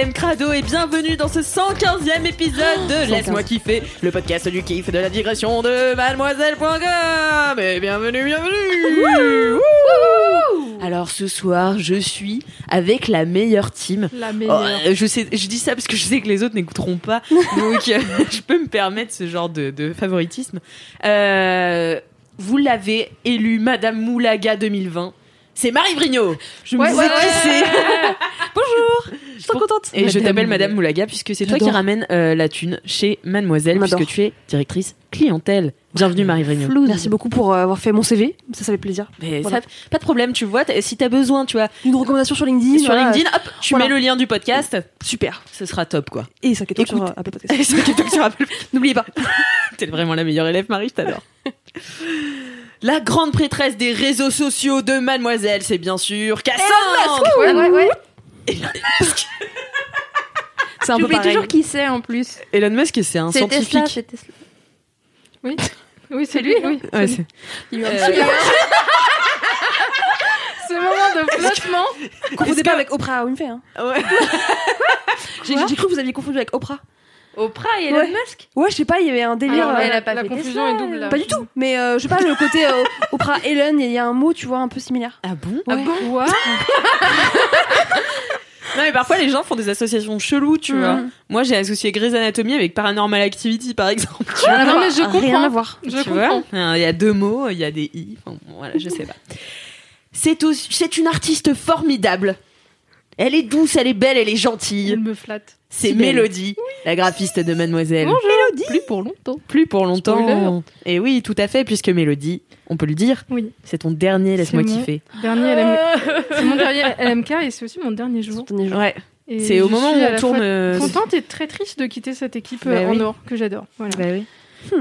LM Crado et bienvenue dans ce 115e épisode de Laisse-moi kiffer, le podcast du kiff de la digression de mademoiselle.com et bienvenue, bienvenue Alors ce soir, je suis avec la meilleure team. La Oh, meilleure. euh, je sais, je dis ça parce que je sais que les autres n'écouteront pas, donc euh, je peux me permettre ce genre de, de favoritisme. Euh, vous l'avez élu Madame Moulaga 2020. C'est Marie Vrigno. Je me Ouais, disais ouais, qui c'est. Bonjour. Je suis trop contente. Et je Madame t'appelle Moulaga. Madame Moulaga puisque c'est toi qui ramène euh, la thune chez Mademoiselle puisque tu es directrice clientèle. Bienvenue Marie Vrigno. Merci beaucoup pour euh, avoir fait mon CV, ça, ça fait plaisir. Mais Voilà. ça- pas de problème, tu vois, si t'as besoin, tu vois, Une recommandation sur LinkedIn. sur voilà. LinkedIn, hop, tu Voilà. mets le lien du podcast, Super. ce sera top quoi. Et 5 étoiles sur euh, Apple Podcast. C'est que tu rappelles. N'oubliez pas. T'es vraiment la meilleure élève, Marie, je t'adore. La grande prêtresse des réseaux sociaux de Mademoiselle, c'est bien sûr Cassandre Ouais, ouais, ouais. C'est un peu pareil. toujours qui c'est en plus. Elon Musk, c'est un C'est scientifique. Tesla, c'est Tesla. Oui, oui c'est lui. Oui. Ouais, c'est- Il y a eu un Euh, petit- Ce moment de flottement. Confondez pas avec Oprah Winfrey. Hein. Ouais. J'ai j'ai cru que vous aviez confondu avec Oprah. Oprah et Elon Ouais. Musk Ouais, je sais pas, il y avait un délire. Alors, euh, elle a pas la fait confusion Tesla, est double. là. Pas du tout. Mais euh, je sais pas, le côté euh, Oprah Ellen, il y a un mot, tu vois, un peu similaire. Ah bon? Ah bon? Quoi? Non mais parfois les gens font des associations cheloues, tu Mhm. vois. Moi j'ai associé Grey's Anatomy avec Paranormal Activity par exemple. Tu vois, Rien à non, voir. mais je Rien comprends. à voir. Je Tu vois comprends. Hein, Il y a deux mots, il y a des i, enfin, bon, voilà, je sais pas. C'est aussi- une artiste formidable. Elle est douce, elle est belle, elle est gentille. Il me flatte. C'est. Mélodie, la graphiste de Mademoiselle. Bonjour. Plus pour longtemps. Plus pour longtemps. Spoiler. Et oui, tout à fait, puisque Mélodie, on peut le dire, Oui. c'est ton dernier Laisse-moi kiffer. Dernier LM... C'est mon dernier LMK et c'est aussi mon dernier jour. Ouais, Et c'est au je moment où suis on la tourne. fois euh, Contente et très triste de quitter cette équipe Bah euh, en oui. or que j'adore. Voilà. Bah oui.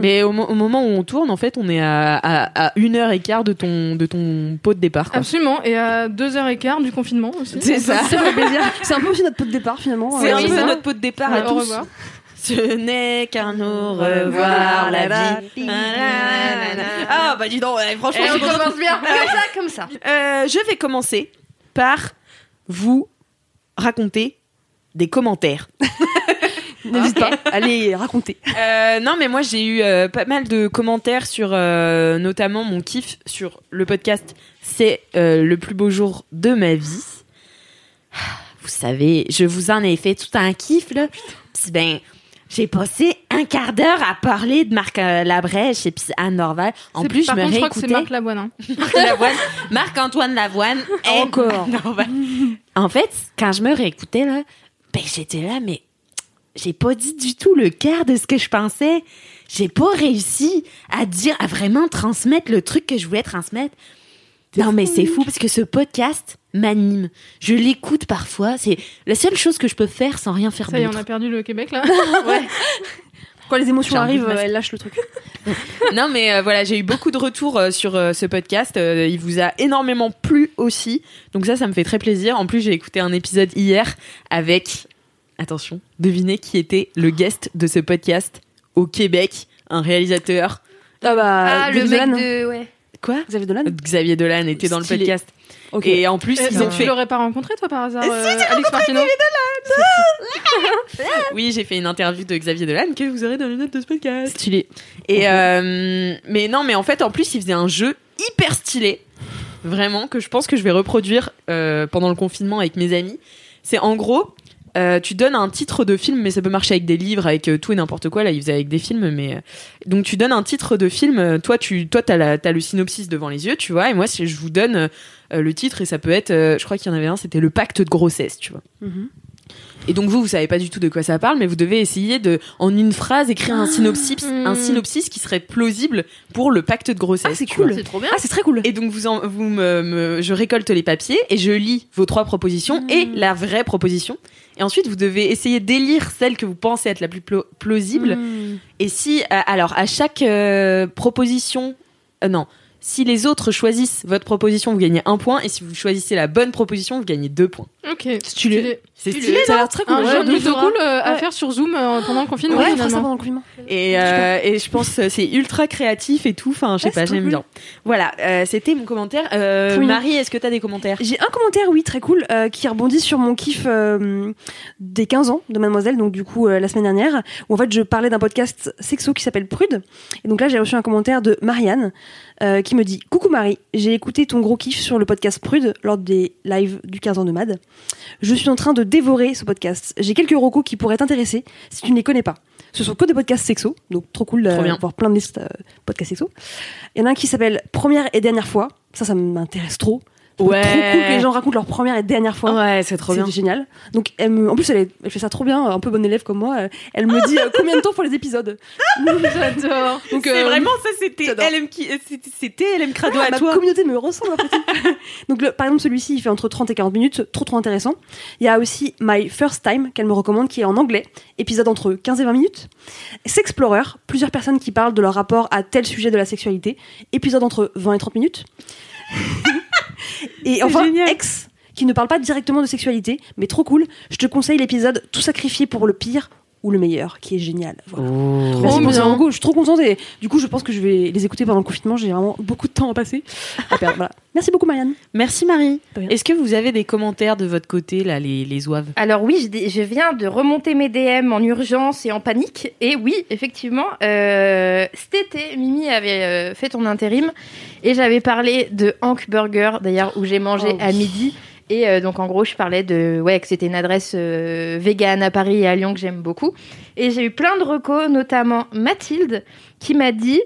Mais au, mo- au moment où on tourne, en fait, on est à, à, à une heure et quart de ton, de ton pot de départ. quoi. Absolument. Et à deux heures et quart du confinement aussi. C'est ça. Ça fait plaisir. C'est un peu aussi notre pot de départ finalement. C'est Euh, un oui, peu notre pot de départ à Ouais, au tous. revoir. Ce n'est qu'un au revoir la vie. Ah bah dis donc, franchement, Et je commence bien. Comme ça, comme ça. Euh, je vais commencer par vous raconter des commentaires. N'hésite pas. Allez, racontez. Euh, non, mais moi j'ai eu euh, pas mal de commentaires sur euh, notamment mon kiff sur le podcast. C'est euh, le plus beau jour de ma vie. Vous savez, je vous en ai fait tout un kiff là. Puis ben, j'ai passé un quart d'heure à parler de Marc euh, Labrèche et puis Anne Norval. En plus, je par me contre, je crois que c'est réécoutais. Marc Lavoine. hein. Marc Lavoine, Marc-Antoine Lavoine et Encore. Norval. En fait, quand je me réécoutais là, ben j'étais là, mais j'ai pas dit du tout le quart de ce que je pensais. J'ai pas réussi à dire, à vraiment transmettre le truc que je voulais transmettre. Non, mais c'est fou parce que ce podcast m'anime. Je l'écoute parfois. C'est la seule chose que je peux faire sans rien faire Ça y est, on a perdu le Québec là. Quand les émotions arrivent, euh, elle lâche le truc. Non, mais euh, voilà, j'ai eu beaucoup de retours euh, sur euh, ce podcast. Euh, il vous a énormément plu aussi. Donc ça, ça me fait très plaisir. En plus, j'ai écouté un épisode hier avec, attention, devinez qui était le guest de ce podcast au Québec, un réalisateur. Ah bah, Ah, le mec Dolan. de. Ouais. Quoi Xavier Dolan. Xavier Dolan était dans le podcast. Ok. Et en plus, Eh, ils ont Tu fait. l'aurais pas rencontré toi par hasard, euh, Alex Martino Oui, j'ai fait une interview de Xavier Dolan que vous aurez dans les notes de ce podcast. Stylé. Et euh, mais non, mais en fait, en plus, il faisait un jeu hyper stylé, vraiment que je pense que je vais reproduire euh, pendant le confinement avec mes amis. C'est en gros, Euh, tu donnes un titre de film, mais ça peut marcher avec des livres, avec euh, tout et n'importe quoi. Là, il faisait avec des films, mais euh, donc tu donnes un titre de film. Toi, tu, toi, t'as la, t'as le synopsis devant les yeux, tu vois. Et moi, si je vous donne le titre, et ça peut être, je crois qu'il y en avait un, c'était le pacte de grossesse, tu vois. Mhm. Et donc vous, vous savez pas du tout de quoi ça parle, mais vous devez essayer de, en une phrase, écrire un synopsis, un synopsis qui serait plausible pour le pacte de grossesse. Ah, c'est cool. C'est trop bien. Ah, c'est très cool. Et donc vous, en, vous me, me- je récolte les papiers et je lis vos trois propositions et la vraie proposition. Et ensuite vous devez essayer d'élire celle que vous pensez être la plus plausible. Mm. Et si, euh, alors à chaque euh, proposition, euh, non, si les autres choisissent votre proposition, vous gagnez un point. Et si vous choisissez la bonne proposition, vous gagnez deux points. Ok. Stylé. C'est Stylé. Ça a l'air très cool. Un Ouais, jeu de plutôt cool euh, à Ouais. faire sur Zoom euh, pendant le confinement. Ouais, on fera ça pendant le confinement. Et, euh, et je pense que c'est ultra créatif et tout. Enfin, je sais Ouais, pas, j'aime cool. bien. Voilà, euh, c'était mon commentaire. Euh. Marie, est-ce que t'as des commentaires? J'ai un commentaire, oui, très cool, euh, qui rebondit sur mon kiff euh, des 15 ans de Mademoiselle, donc du coup euh, la semaine dernière, où en fait je parlais d'un podcast sexo qui s'appelle Prude. Et donc là j'ai reçu un commentaire de Marianne euh, qui me dit Coucou Marie, j'ai écouté ton gros kiff sur le podcast Prude lors des lives du 15 ans de Mad. Je suis en train de dévorer ce podcast. J'ai quelques recos qui pourraient t'intéresser si tu ne les connais pas. Ce sont que des podcasts sexo, donc trop cool d'avoir plein de listes euh, podcasts sexo. Il y en a un qui s'appelle Première et dernière fois. Ça, ça m'intéresse trop. Ouais. Trop cool que les gens racontent leur première et dernière fois. Ouais, c'est trop C'est bien. génial. Donc, elle me- en plus, elle, est- elle fait ça trop bien, un peu bonne élève comme moi. Euh, Elle me dit euh, combien de temps pour les épisodes. J'adore. Donc, C'est euh, vraiment ça, c'était. LM qui, c'était- LM Crado à ma toi. communauté me ressemble un petit. Donc, le- par exemple, celui-ci, il fait entre 30 et 40 minutes, trop trop intéressant. Il y a aussi My First Time, qu'elle me recommande, qui est en anglais, épisode entre 15 et 20 minutes. Sexplorer, plusieurs personnes qui parlent de leur rapport à tel sujet de la sexualité, épisode entre 20 et 30 minutes. et enfin, génial. Ex, qui ne parle pas directement de sexualité, mais trop cool. Je te conseille l'épisode Tout sacrifier pour le pire ou le meilleur, qui est génial. Voilà. Merci pour bien. recos, je suis trop contente et du coup je pense que je vais les écouter pendant le confinement, j'ai vraiment beaucoup de temps à passer. à perdre, voilà. Merci beaucoup Marianne. Merci Marie. Est-ce que vous avez des commentaires de votre côté là, les les Alors oui, je, viens de remonter mes DM en urgence et en panique. Et oui, effectivement, euh, cet été, Mimi avait euh, fait ton intérim et j'avais parlé de Hank Burger, d'ailleurs, où j'ai mangé Oh oui. à midi. Et euh, donc en gros, je parlais de ouais que c'était une adresse euh, vegan à Paris et à Lyon que j'aime beaucoup. Et j'ai eu plein de recos, notamment Mathilde, qui m'a dit.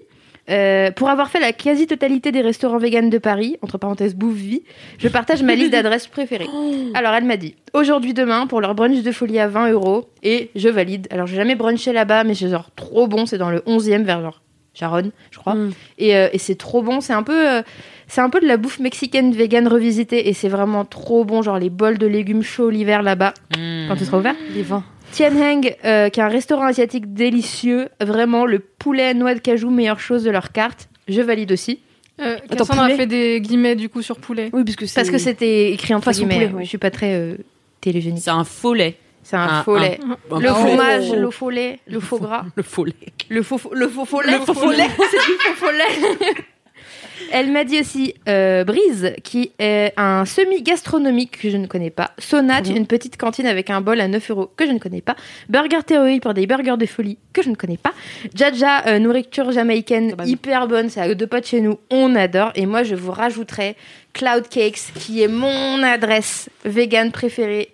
euh, pour avoir fait la quasi-totalité des restaurants véganes de Paris, entre parenthèses bouffe vie, je partage ma liste d'adresses préférées. Alors elle m'a dit aujourd'hui demain pour leur brunch de folie à 20 euros et je valide. Alors j'ai jamais brunché là-bas mais c'est genre trop bon, c'est dans le 11e vers genre Charonne, je crois. Mm. Et, euh, et c'est trop bon, c'est un peu euh, c'est un peu de la bouffe mexicaine vegan revisitée et c'est vraiment trop bon, genre les bols de légumes chauds l'hiver là-bas quand tu seras ouvert. Les vins. Tien Heng, euh, qui est un restaurant asiatique délicieux, vraiment le poulet noix de cajou meilleure chose de leur carte. Je valide aussi Euh, Attends, Cassandra poulet a fait des guillemets du coup sur poulet. Oui, parce que c'est parce que c'était écrit Façon guillemets. poulet, ouais. Je suis pas très euh, télégénique. C'est un faux lait. C'est un lait. Un Le faux- fromage, le lait, le faux gras. Le lait. Le faux, le faux. Le faux lait. C'est du faux lait. Elle m'a dit aussi euh, Brise, qui est un semi-gastronomique que je ne connais pas. Sonate, bien. une petite cantine avec un bol à 9 euros que je ne connais pas. Burger Theory pour des burgers de folie que je ne connais pas. Jaja, euh, nourriture jamaïcaine Ah hyper bonne, c'est à deux de chez nous, on adore. Et moi, je vous rajouterai Cloud Cakes, qui est mon adresse vegan préférée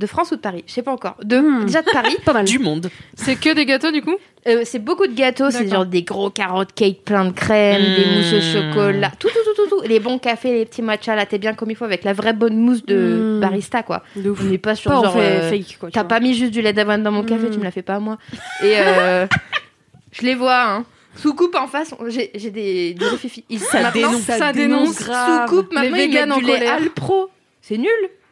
de France ou de Paris, je sais pas encore. De, Hmm. Déjà de Paris. pas mal. Du monde. C'est que des gâteaux du coup Euh, c'est beaucoup de gâteaux, c'est genre des gros carottes cake plein de crème, des Mmh. mousses au chocolat, tout, tout, tout, tout, tout. Les bons cafés, les petits matchas, là, t'es bien comme il faut avec la vraie bonne mousse de Mmh. barista, quoi. De ouf. On n'est pas sur Pas en genre. fait euh, fake quoi. T'as pas mis juste du lait d'avoine dans mon café, Mmh. tu me l'as fait pas à moi. Et euh, je les vois, hein. Sous-coupe en face, j'ai j'ai des, des fifi. Ça dénonce. Ça dénonce. Sous-coupe, maintenant, Les ils mettent en du lait. Alpro. C'est nul.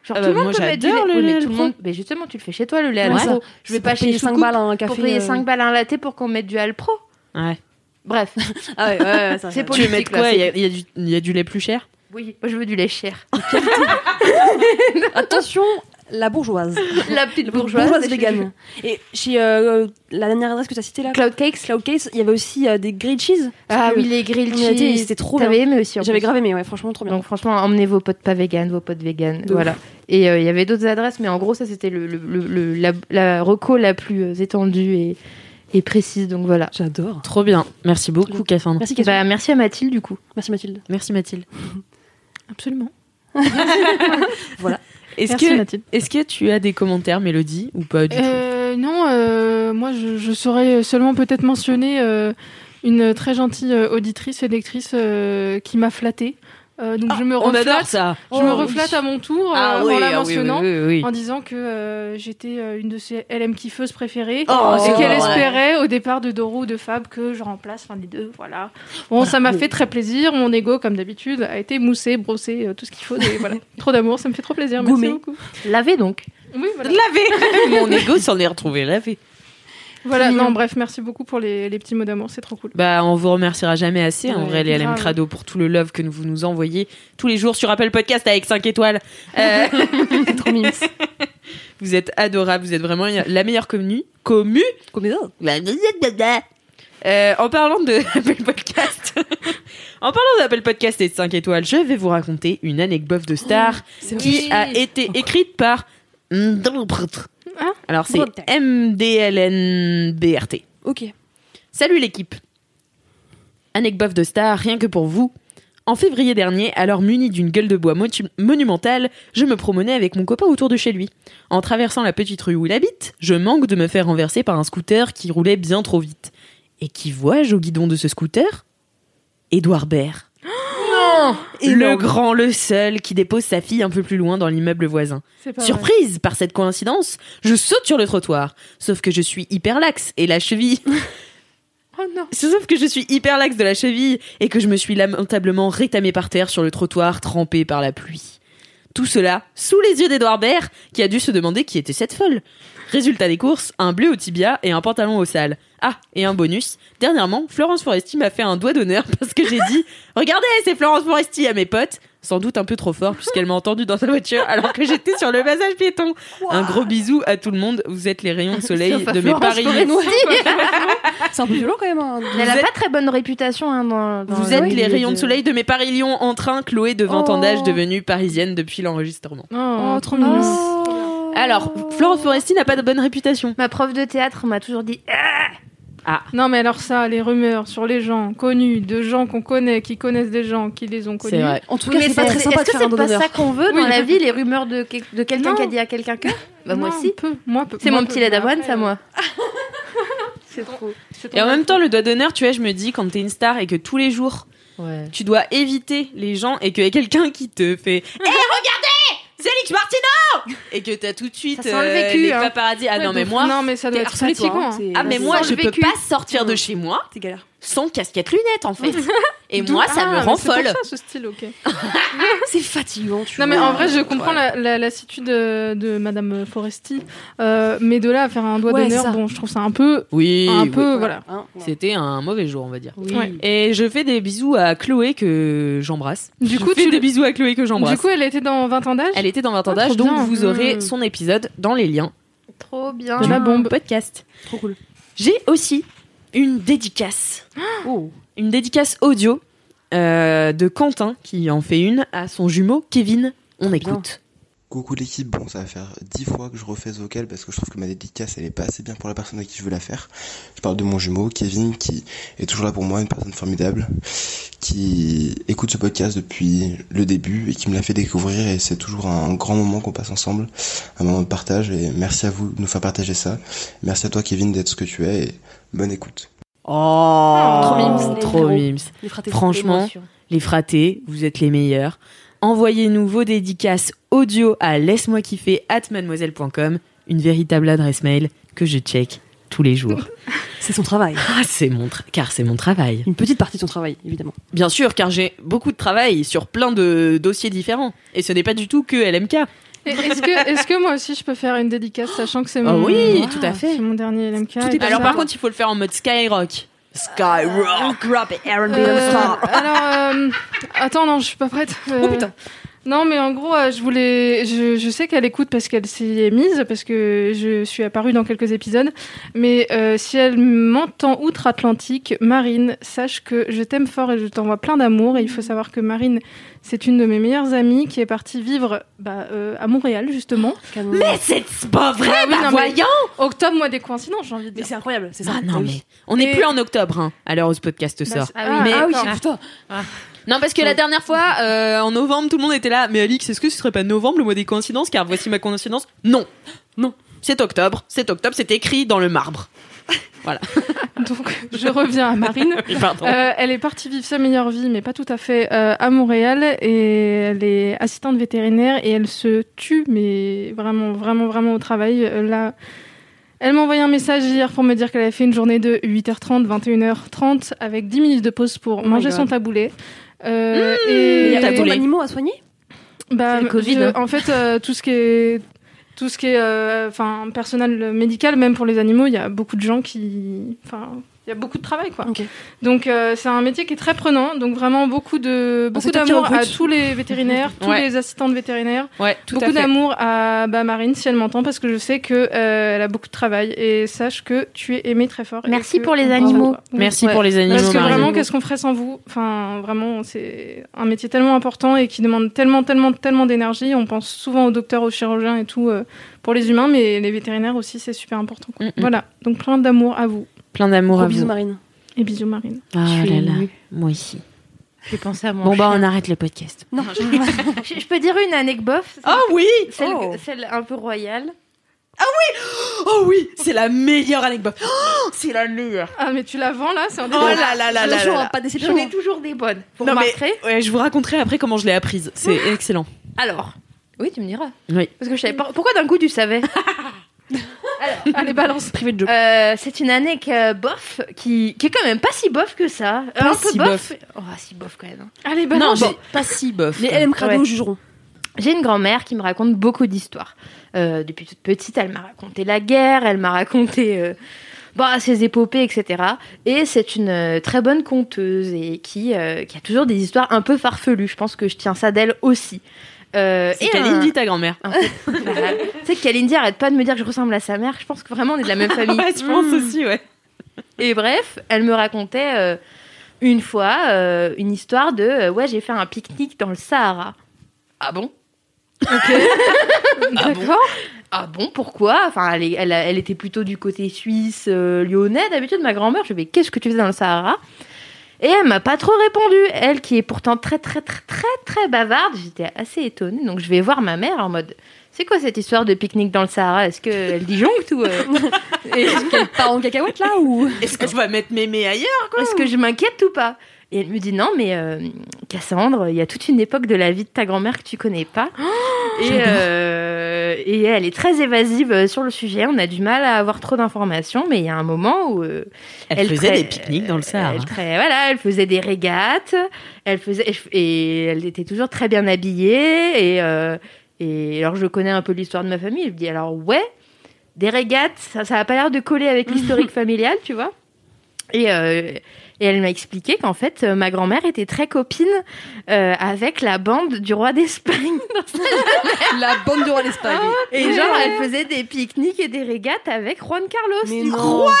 Genre, Ah tout bah, le monde moi, peut mettre du lait. Oui, mais tout le monde. Mais justement, tu le fais chez toi, le lait Ouais, Alpro. ça. Je vais pas chez payer 5 Sous-coupe balles un café. pour payer euh, 5 balles un latte pour qu'on mette du Alpro. Ouais. Bref, Ah ouais, ouais, ouais, ça, C'est ça- Tu veux politique, mettre quoi? Il y, c'est- a- il y a du- il y a du lait plus cher? Oui, moi je veux du lait cher. Attention, la bourgeoise. La petite La bourgeoise. bourgeoise végane. Et chez euh, la dernière adresse que tu as citée là, Cloud Cakes. Cloud Case, il y avait aussi euh, des grilled cheese. Ah oui, les grilled cheese. c'était trop bien. Aimé aussi. J'avais grave aimé, ouais, franchement trop bien. Donc franchement, emmenez vos potes pas véganes, vos potes véganes. De Voilà. Et euh, il y avait d'autres adresses, mais en gros, ça c'était le, le, le- le- la, la reco la plus étendue et, et précise. Donc voilà. J'adore. Trop bien. Merci beaucoup, Cassandra. Merci Cassandra. Bah, merci à Mathilde du coup. Merci Mathilde. Merci Mathilde. Absolument. Voilà. Est-ce que, Mathilde. est-ce que tu as des commentaires, Mélodie, ou pas du tout? Euh, non, euh, moi je, je saurais seulement peut-être mentionner euh, une très gentille auditrice et lectrice euh, qui m'a flattée. Euh, donc je me On adore reflate, ça. je me reflate à mon tour euh, Ah en la ah oui, mentionnant. oui, oui, oui. En disant que euh, j'étais euh, une de ses LM kiffeuses préférées Oh, et c'est qu'elle espérait au départ de Doro ou de Fab que je remplace l'un des deux. Voilà. Bon, ça m'a fait très plaisir. Mon ego, comme d'habitude, a été moussé, brossé, euh, tout ce qu'il faut. Et voilà. trop d'amour, ça me fait trop plaisir. Merci beaucoup. Lavé donc. Oui, voilà. Lavé. Mon ego s'en est retrouvé lavé. Voilà, non, bref, merci beaucoup pour les, les petits mots d'amour, c'est trop cool. Bah, on vous remerciera jamais assez, en vrai, les LM. Crado, pour tout le love que vous nous envoyez tous les jours sur Apple Podcast avec 5 étoiles. Euh, Trop mimes. vous êtes adorables, vous êtes vraiment la meilleure commune. Commu. Euh, en parlant de Apple Podcast, en parlant d'Apple Podcast et de 5 étoiles, je vais vous raconter une anecdote de star qui Oui. a été écrite par Ah, alors c'est. MDLNBRT. Ok. Salut l'équipe. Anecdote de star, rien que pour vous. En février dernier, alors muni d'une gueule de bois motu- monumentale, je me promenais avec mon copain autour de chez lui. En traversant la petite rue où il habite, je manque de me faire renverser par un scooter qui roulait bien trop vite. Et qui vois-je au guidon de ce scooter? Édouard Baird. Et le grand, le seul, qui dépose sa fille un peu plus loin dans l'immeuble voisin. vrai. Surprise par cette coïncidence, je saute sur le trottoir. Sauf que je suis hyper laxe et la cheville. Oh non. Sauf que je suis hyper laxe de la cheville et que je me suis lamentablement rétamé par terre sur le trottoir trempé par la pluie. Tout cela sous les yeux d'Edouard Baird qui a dû se demander qui était cette folle. Résultat des courses, un bleu au tibia et un pantalon au sale. Ah, et un bonus. Dernièrement, Florence Foresti m'a fait un doigt d'honneur parce que j'ai dit Regardez, c'est Florence Foresti à mes potes. Sans doute un peu trop fort puisqu'elle m'a entendu dans sa voiture alors que j'étais sur le passage piéton. Un gros bisou à tout le monde. Vous êtes les rayons de soleil de mes paris. C'est un peu violent quand même. hein. Elle a êtes- pas très bonne réputation hein, dans, dans Vous êtes les rayons de de- soleil de mes paris Lyon en train, Chloé de 20 ans Oh. d'âge devenue parisienne depuis l'enregistrement. Oh, Oh, trop mignon. Alors, Florence Foresti n'a pas de bonne réputation. Ma prof de théâtre m'a toujours dit Ah, Non, mais alors ça, les rumeurs sur les gens connus, de gens qu'on connaît, qui connaissent des gens, qui les ont connus. C'est vrai. En tout oui, cas, c'est pas très sympa Est-ce que c'est pas ça qu'on veut Oui, dans la vie, les rumeurs de, quel- de quelqu'un qui a dit à quelqu'un que? Bah moi aussi. peu. Moi, peu. C'est mon peu. petit lait d'avoine, ça moi. C'est trop. Et en même temps, le doigt d'honneur, tu vois, je me dis, quand t'es une star et que tous les jours, Ouais. tu dois éviter les gens et qu'il y a quelqu'un qui te fait Hé, regardez C'est Martino Et que t'as tout de suite Ça sent le euh, vécu, les hein. paparazzi. Ah Ouais, non, mais de- moi, Non, mais ça doit être fatigant. hein, ah, mais moi, je peux vécu. pas sortir de chez moi C'est galère. Sans casquette lunettes, en fait. Et moi, ça Ah, me mais rend c'est folle. ça, ce style, ok. C'est fatigant, tu Non, mais vois. en vrai, je comprends la, la lassitude de, de Madame Foresti. Euh, mais de là à faire un doigt Ouais, d'honneur, bon, je trouve ça un peu. Oui, un oui. peu, voilà. Hein, ouais. C'était un mauvais jour, on va dire. Oui. Ouais. Et je fais des bisous à Chloé que j'embrasse. Du Je coup, fais tu- des bisous à Chloé que j'embrasse. Du coup, elle était dans 20 ans d'âge? Elle était dans 20 ans Ah, d'âge, donc bien. vous aurez Mm. son épisode dans les liens Trop bien. De la bombe. podcast. Trop cool. J'ai aussi une dédicace. Oh. Une dédicace audio euh, de Quentin qui en fait une à son jumeau Kevin. On écoute. Coucou l'équipe, bon ça va faire dix fois que je refais ce vocal parce que je trouve que ma dédicace elle est pas assez bien pour la personne à qui je veux la faire. Je parle de mon jumeau Kevin qui est toujours là pour moi, une personne formidable, qui écoute ce podcast depuis le début et qui me l'a fait découvrir et c'est toujours un grand moment qu'on passe ensemble, un moment de partage et merci à vous de nous faire partager ça. Merci à toi Kevin d'être ce que tu es et bonne écoute. Oh, trop mimes, les trop mimes. Les fratés. Franchement, les fratés, vous êtes les meilleurs. Envoyez-nous vos dédicaces audio à laisse-moi kiffer at mademoiselle.com, une véritable adresse mail que je check tous les jours. C'est son travail. Ah, c'est mon tra- car c'est mon travail. Une petite partie de son travail, évidemment. Bien sûr, car j'ai beaucoup de travail sur plein de dossiers différents. Et ce n'est pas du tout que LMK. Est-ce que, est que moi aussi je peux faire une dédicace, sachant que c'est Ah mon. oui, tout à fait. Mon dernier LMK. Tout Alors ça. par contre, il faut le faire en mode Skyrock. Skyrock. It, Aaron Euh, alors, euh, attends, non, je suis pas prête. Euh, Oh putain. Non, mais en gros, euh, je voulais. Je, je sais qu'elle écoute parce qu'elle s'y est mise, parce que je suis apparue dans quelques épisodes. Mais euh, si elle m'entend outre-Atlantique, Marine, sache que je t'aime fort et je t'envoie plein d'amour. Et il faut savoir que Marine, c'est une de mes meilleures amies qui est partie vivre bah, euh, à Montréal, justement. Mais c'est pas vrai, Ah oui, bah non, mais- voyons Octobre, mois des coïncidences, j'ai envie de Mais dire. c'est incroyable, c'est ça. Ah non, mais on n'est Et- plus en octobre, hein, à l'heure où ce podcast Bah, sort. Ah oui, ah, mais- Ah oui. Non, parce que la dernière fois, euh, en novembre, tout le monde était là. Mais Alix, est-ce que ce serait pas novembre, le mois des coïncidences? Car voici ma coïncidence. Non, non. C'est octobre. C'est octobre. C'est écrit dans le marbre. Voilà. Donc, je reviens à Marine. Oui, pardon. Euh, elle est partie vivre sa meilleure vie, mais pas tout à fait, euh, à Montréal. Et elle est assistante vétérinaire et elle se tue, mais vraiment, vraiment, vraiment au travail. Euh, là, elle m'a envoyé un message hier pour me dire qu'elle avait fait une journée de 8h30, 21h30, avec 10 minutes de pause pour my manger son taboulet. Euh, Il et y a taboulet. tant d'animaux à soigner? Bah, le Covid, je- hein. En fait, euh, tout ce qui est tout ce qui est euh, enfin personnel médical, même pour les animaux, il y a beaucoup de gens qui, enfin, il y a beaucoup de travail quoi. Donc euh, c'est un métier qui est très prenant, donc vraiment beaucoup de beaucoup toi qui d'amour à tous les vétérinaires, tous Ouais. les assistantes vétérinaires, Ouais, tout beaucoup d'amour à bah, Marine si elle m'entend parce que je sais que euh, elle a beaucoup de travail et sache que tu es aimée très fort. Merci pour les animaux. Oui. Merci Ouais. pour les animaux. Parce que vraiment, qu'est-ce qu'on ferait sans vous? Enfin, vraiment, c'est un métier tellement important et qui demande tellement, tellement, tellement d'énergie. On pense souvent aux docteurs, aux chirurgiens et tout euh, pour les humains, mais les vétérinaires aussi, c'est super important. quoi. Mm, mm. Voilà, donc plein d'amour à vous. Plein d'amour à bisous, vous. Marine. Et bisous, Marine. Ah Je là là, émue. moi aussi. J'ai pensé à mon Bon bah on arrête le podcast. Non, je, je peux dire une anecdote bof Ah oui celle, Oh. celle un peu royale. Oh oui, c'est la meilleure anecdote. Oh, c'est la meilleure. Ah, mais tu la vends là C'est un Oh là là là là Attention, là. hein, pas de déception. J'en ai toujours des bonnes. Vous Non, mais- Ouais, je vous raconterai après comment je l'ai apprise. C'est excellent. Alors, oui, tu me diras. Oui. Parce que je savais pas. Pourquoi d'un coup tu savais Allez, balance. Privé de joke. Euh, C'est une anecdote euh, bof qui, qui est quand même pas si bof que ça. Euh, Pas un peu si bof. Oh, si bof quand même. Allez, Non, balance. j'ai pas si bof. Les LM Crado Ouais. jugeront. J'ai une grand-mère qui me raconte beaucoup d'histoires. Euh, depuis toute petite, elle m'a raconté la guerre, elle m'a raconté euh, bah, ses épopées, etc. Et c'est une euh, très bonne conteuse et qui, euh, qui a toujours des histoires un peu farfelues. Je pense que je tiens ça d'elle aussi. Euh, C'est et Kalindi, ta grand-mère. voilà. Tu sais que Kalindi arrête pas de me dire que je ressemble à sa mère. Je pense que vraiment on est de la même famille. Ouais, je pense Mm. aussi, ouais. Et bref, elle me racontait euh, une fois euh, une histoire de ouais j'ai fait un pique-nique dans le Sahara. Ah bon? D'accord. Ah bon? Pourquoi? Enfin elle, elle, était plutôt du côté suisse lyonnais d'habitude ma grand-mère. Je vais qu'est-ce que tu faisais dans le Sahara? Et elle m'a pas trop répondu. Elle qui est pourtant très très très très très bavarde. J'étais assez étonnée. Donc je vais voir ma mère en mode c'est quoi cette histoire de pique-nique dans le Sahara? Est-ce qu'elle disjoncte ou euh, Est-ce qu'elle part en cacahuète là ou? Est-ce qu'on va mettre mémé ailleurs Est-ce que je m'inquiète ou pas? Et elle me dit non, mais euh, Cassandre, il y a toute une époque de la vie de ta grand-mère que tu connais pas. et, euh, et elle est très évasive euh, sur le sujet. On a du mal à avoir trop d'informations, mais il y a un moment où euh, Elle, faisait des pique-niques dans le Sahara. Elle, voilà, elle faisait des régates. Elle faisait et elle était toujours très bien habillée. Et, euh, et alors je connais un peu l'histoire de ma famille. Je me dis alors ouais, des régates, ça, ça a pas l'air de coller avec l'historique familial, tu vois. Et, euh, et elle m'a expliqué qu'en fait, euh, ma grand-mère était très copine euh, avec la bande du roi d'Espagne. la bande du roi d'Espagne Et genre, elle faisait des pique-niques et des régates avec Juan Carlos. Mais non. coup.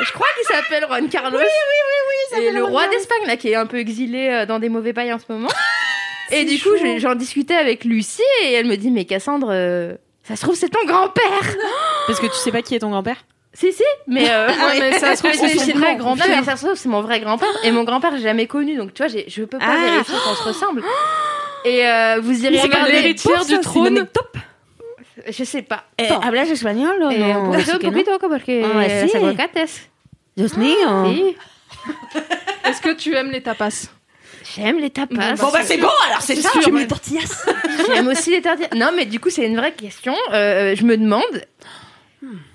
Je crois qu'il s'appelle Juan Carlos. Oui, oui, oui, oui. Et le roi d'Espagne, là, qui est un peu exilé euh, dans des mauvais bails en ce moment. et du coup, je- j'en discutais avec Lucie et elle me dit, mais Cassandre, euh, ça se trouve, c'est ton grand-père. Parce que tu sais pas qui est ton grand-père? Si, si, mais. Euh, Ah, mais ça se trouve, c'est son vrai grand-père. Non, mais ça se trouve, c'est mon vrai grand-père. Et mon grand-père, j'ai jamais connu. Donc, tu vois, je peux pas Ah. vérifier qu'on se ressemble. Et euh, vous irez regarder. l'héritière du trône. Je sais pas. Eh, ¿Hablas español o Eh, no? un poquito, un que no? poquito, porque Ah, sí. es aguacates. Dios mío. Sí. Est-ce que tu aimes les tapas? J'aime les tapas. Bon bah c'est bon alors c'est ça. Tu les tortillas J'aime aussi les tortillas. Non, mais du coup, c'est une vraie question. Euh, je me demande,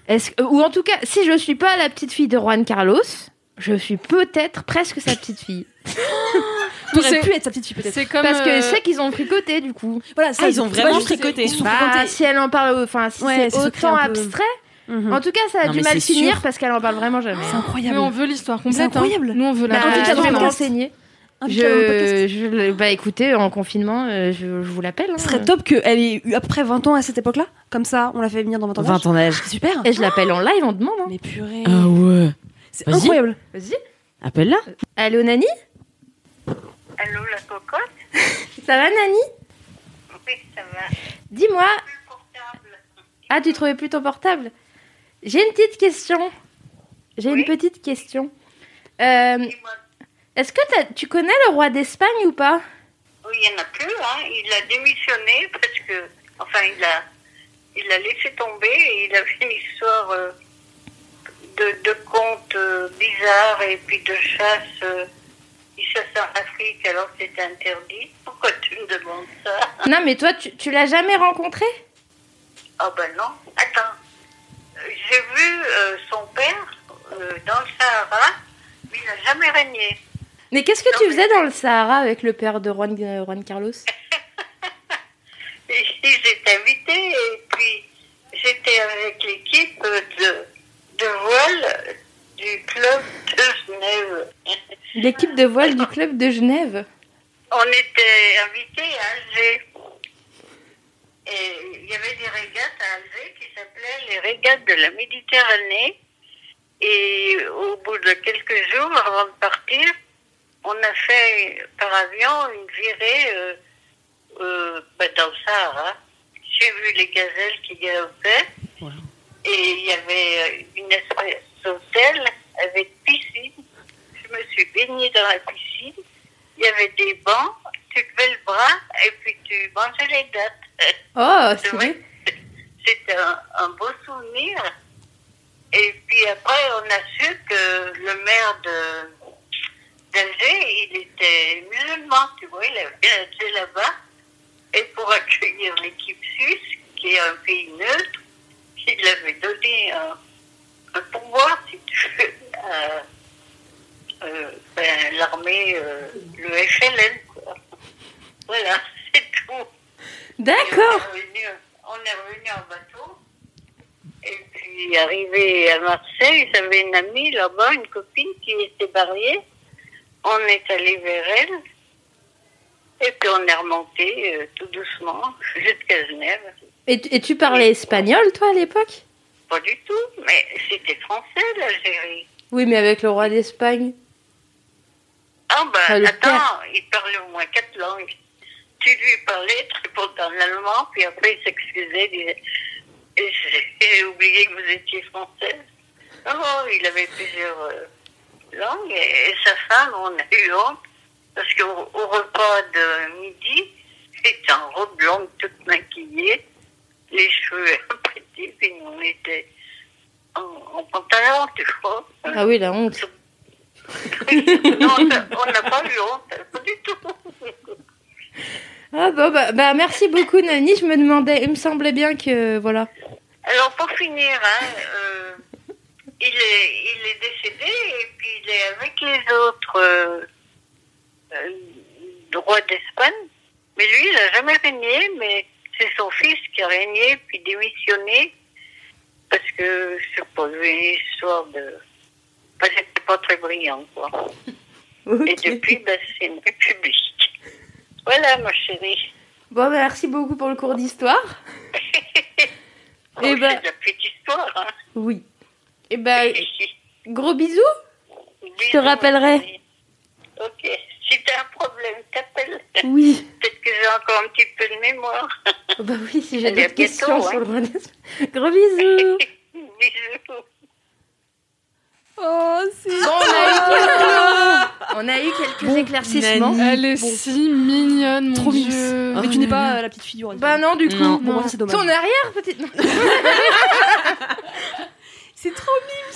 est-ce que- ou en tout cas, si je suis pas la petite fille de Juan Carlos, je suis peut-être presque sa petite fille. T'aurais C'est- pu être sa petite fille peut-être. C'est comme. Parce que euh, je sais qu'ils ont fricoté du coup. Voilà, ça, Ah, ils ont c'est vraiment fricoté. Ils sont Bah, fricotés. si elle en parle, enfin, si Ouais, c'est c'est autant abstrait. Mhm. En tout cas, ça a Non, du mais mal c'est finir sûr. parce qu'elle en parle vraiment jamais. C'est Mais incroyable. on veut l'histoire complète. C'est incroyable. hein. Nous, on veut la Bah, je vais me podcast. renseigner. Je, bah écoutez, en confinement, euh, je, je vous l'appelle. hein. Ce serait top qu'elle ait eu à peu près 20 ans à cette époque-là. Comme ça, on l'a fait venir dans 20 ans. 20 ans d'âge. C'est super. Et je l'appelle en live, on demande. hein. Mais purée. Ah ouais. C'est Vas-y. incroyable. Vas-y. Appelle-la. Allô, Nani? Allô, la cocotte? Ça va, Nani? Oui, ça va. Dis-moi. Plus portable. Ah, tu trouvais plus ton portable? J'ai une petite question. J'ai Oui. une petite question. Euh, Dis-moi. Est-ce que tu connais le roi d'Espagne ou pas? Oui, il n'y en a plus, hein. Il a démissionné parce que, enfin, il a, il a laissé tomber et il avait une histoire euh, de, de contes euh, bizarres et puis de chasse. euh, il chasse en Afrique alors que c'était interdit. Pourquoi tu me demandes ça? Non, mais toi, tu, tu l'as jamais rencontré? Ah ben non. Attends. J'ai vu son père dans le Sahara, mais il n'a jamais régné. Mais qu'est-ce que tu faisais dans le Sahara avec le père de Juan, euh, Juan Carlos? J'étais invitée et puis j'étais avec l'équipe de, de voile du club de Genève. L'équipe de voile du club de Genève? On était invités à Alger. Et il y avait des régates à Alger qui s'appelaient les régates de la Méditerranée. Et au bout de quelques jours, avant de partir, on a fait par avion une virée euh, euh, ben, dans le Sahara. J'ai vu les gazelles qui galopaient. Et il y avait euh, une espèce d'hôtel avec piscine. Je me suis baignée dans la piscine. Il y avait des bancs. Tu levais le bras et puis tu mangeais les dates. Oh, C'est c'est vrai. C'était un, un beau souvenir. Et puis après, on a su que le maire de d'Alger, il était musulman, tu vois, il avait été là-bas. Et pour accueillir l'équipe suisse, qui est un pays neutre, il avait donné un, un pouvoir, si tu veux, à euh, ben, l'armée, euh, le FLN, quoi. Voilà, c'est tout. D'accord. On est, revenu, on est revenu en bateau. Et puis, arrivé à Marseille, j'avais une amie là-bas, une copine qui était mariée. On est allé vers elle. Et puis, on est remonté euh, tout doucement jusqu'à Genève. Et, tu- et tu parlais espagnol, toi, à l'époque? Pas du tout, mais c'était français, l'Algérie. Oui, mais avec le roi d'Espagne. Ah ben, attends, père. il parlait au moins quatre langues. Tu lui parlais, tu répondais en allemand, puis après il s'excusait, il disait J'ai oublié que vous étiez française. Oh, il avait plusieurs euh, langues, et, et sa femme, on a eu honte, parce qu'au au repas de midi, elle était en robe longue, toute maquillée, les cheveux petits, puis on était en, en pantalon, tu vois. Ah oui, la honte. non, on n'a pas eu honte, pas du tout. Ah bon, bah, bah, merci beaucoup, Nani. Je me demandais, il me semblait bien que, voilà. Alors pour finir, hein, euh, il, est, il est décédé et puis il est avec les autres euh, euh, rois d'Espagne. Mais lui, il n'a jamais régné, mais c'est son fils qui a régné puis démissionné parce que sais pas, une histoire de... Enfin, c'était pas très brillant, quoi. Et depuis, ben, c'est une république. Voilà, ma chérie. Bon, bah, merci beaucoup pour le cours d'histoire. Eh ben- C'est de la petite histoire, hein. Oui. Et bah, gros bisous. Je te rappellerai. Ok. Si t'as un problème, t'appelles. Oui. Peut-être que j'ai encore un petit peu de mémoire. Bah oui, si j'ai d'autres questions bientôt, sur hein. le roi d'Espagne. Gros bisous. Bisous. Oh, c'est Bon, on a eu quelques, on a eu quelques éclaircissements. Elle est si mignonne, mon Trop Dieu. Mais tu n'es pas euh, la petite figure. Bah non, du coup. Non. Bon, c'est dommage. Ton arrière, petite. C'est trop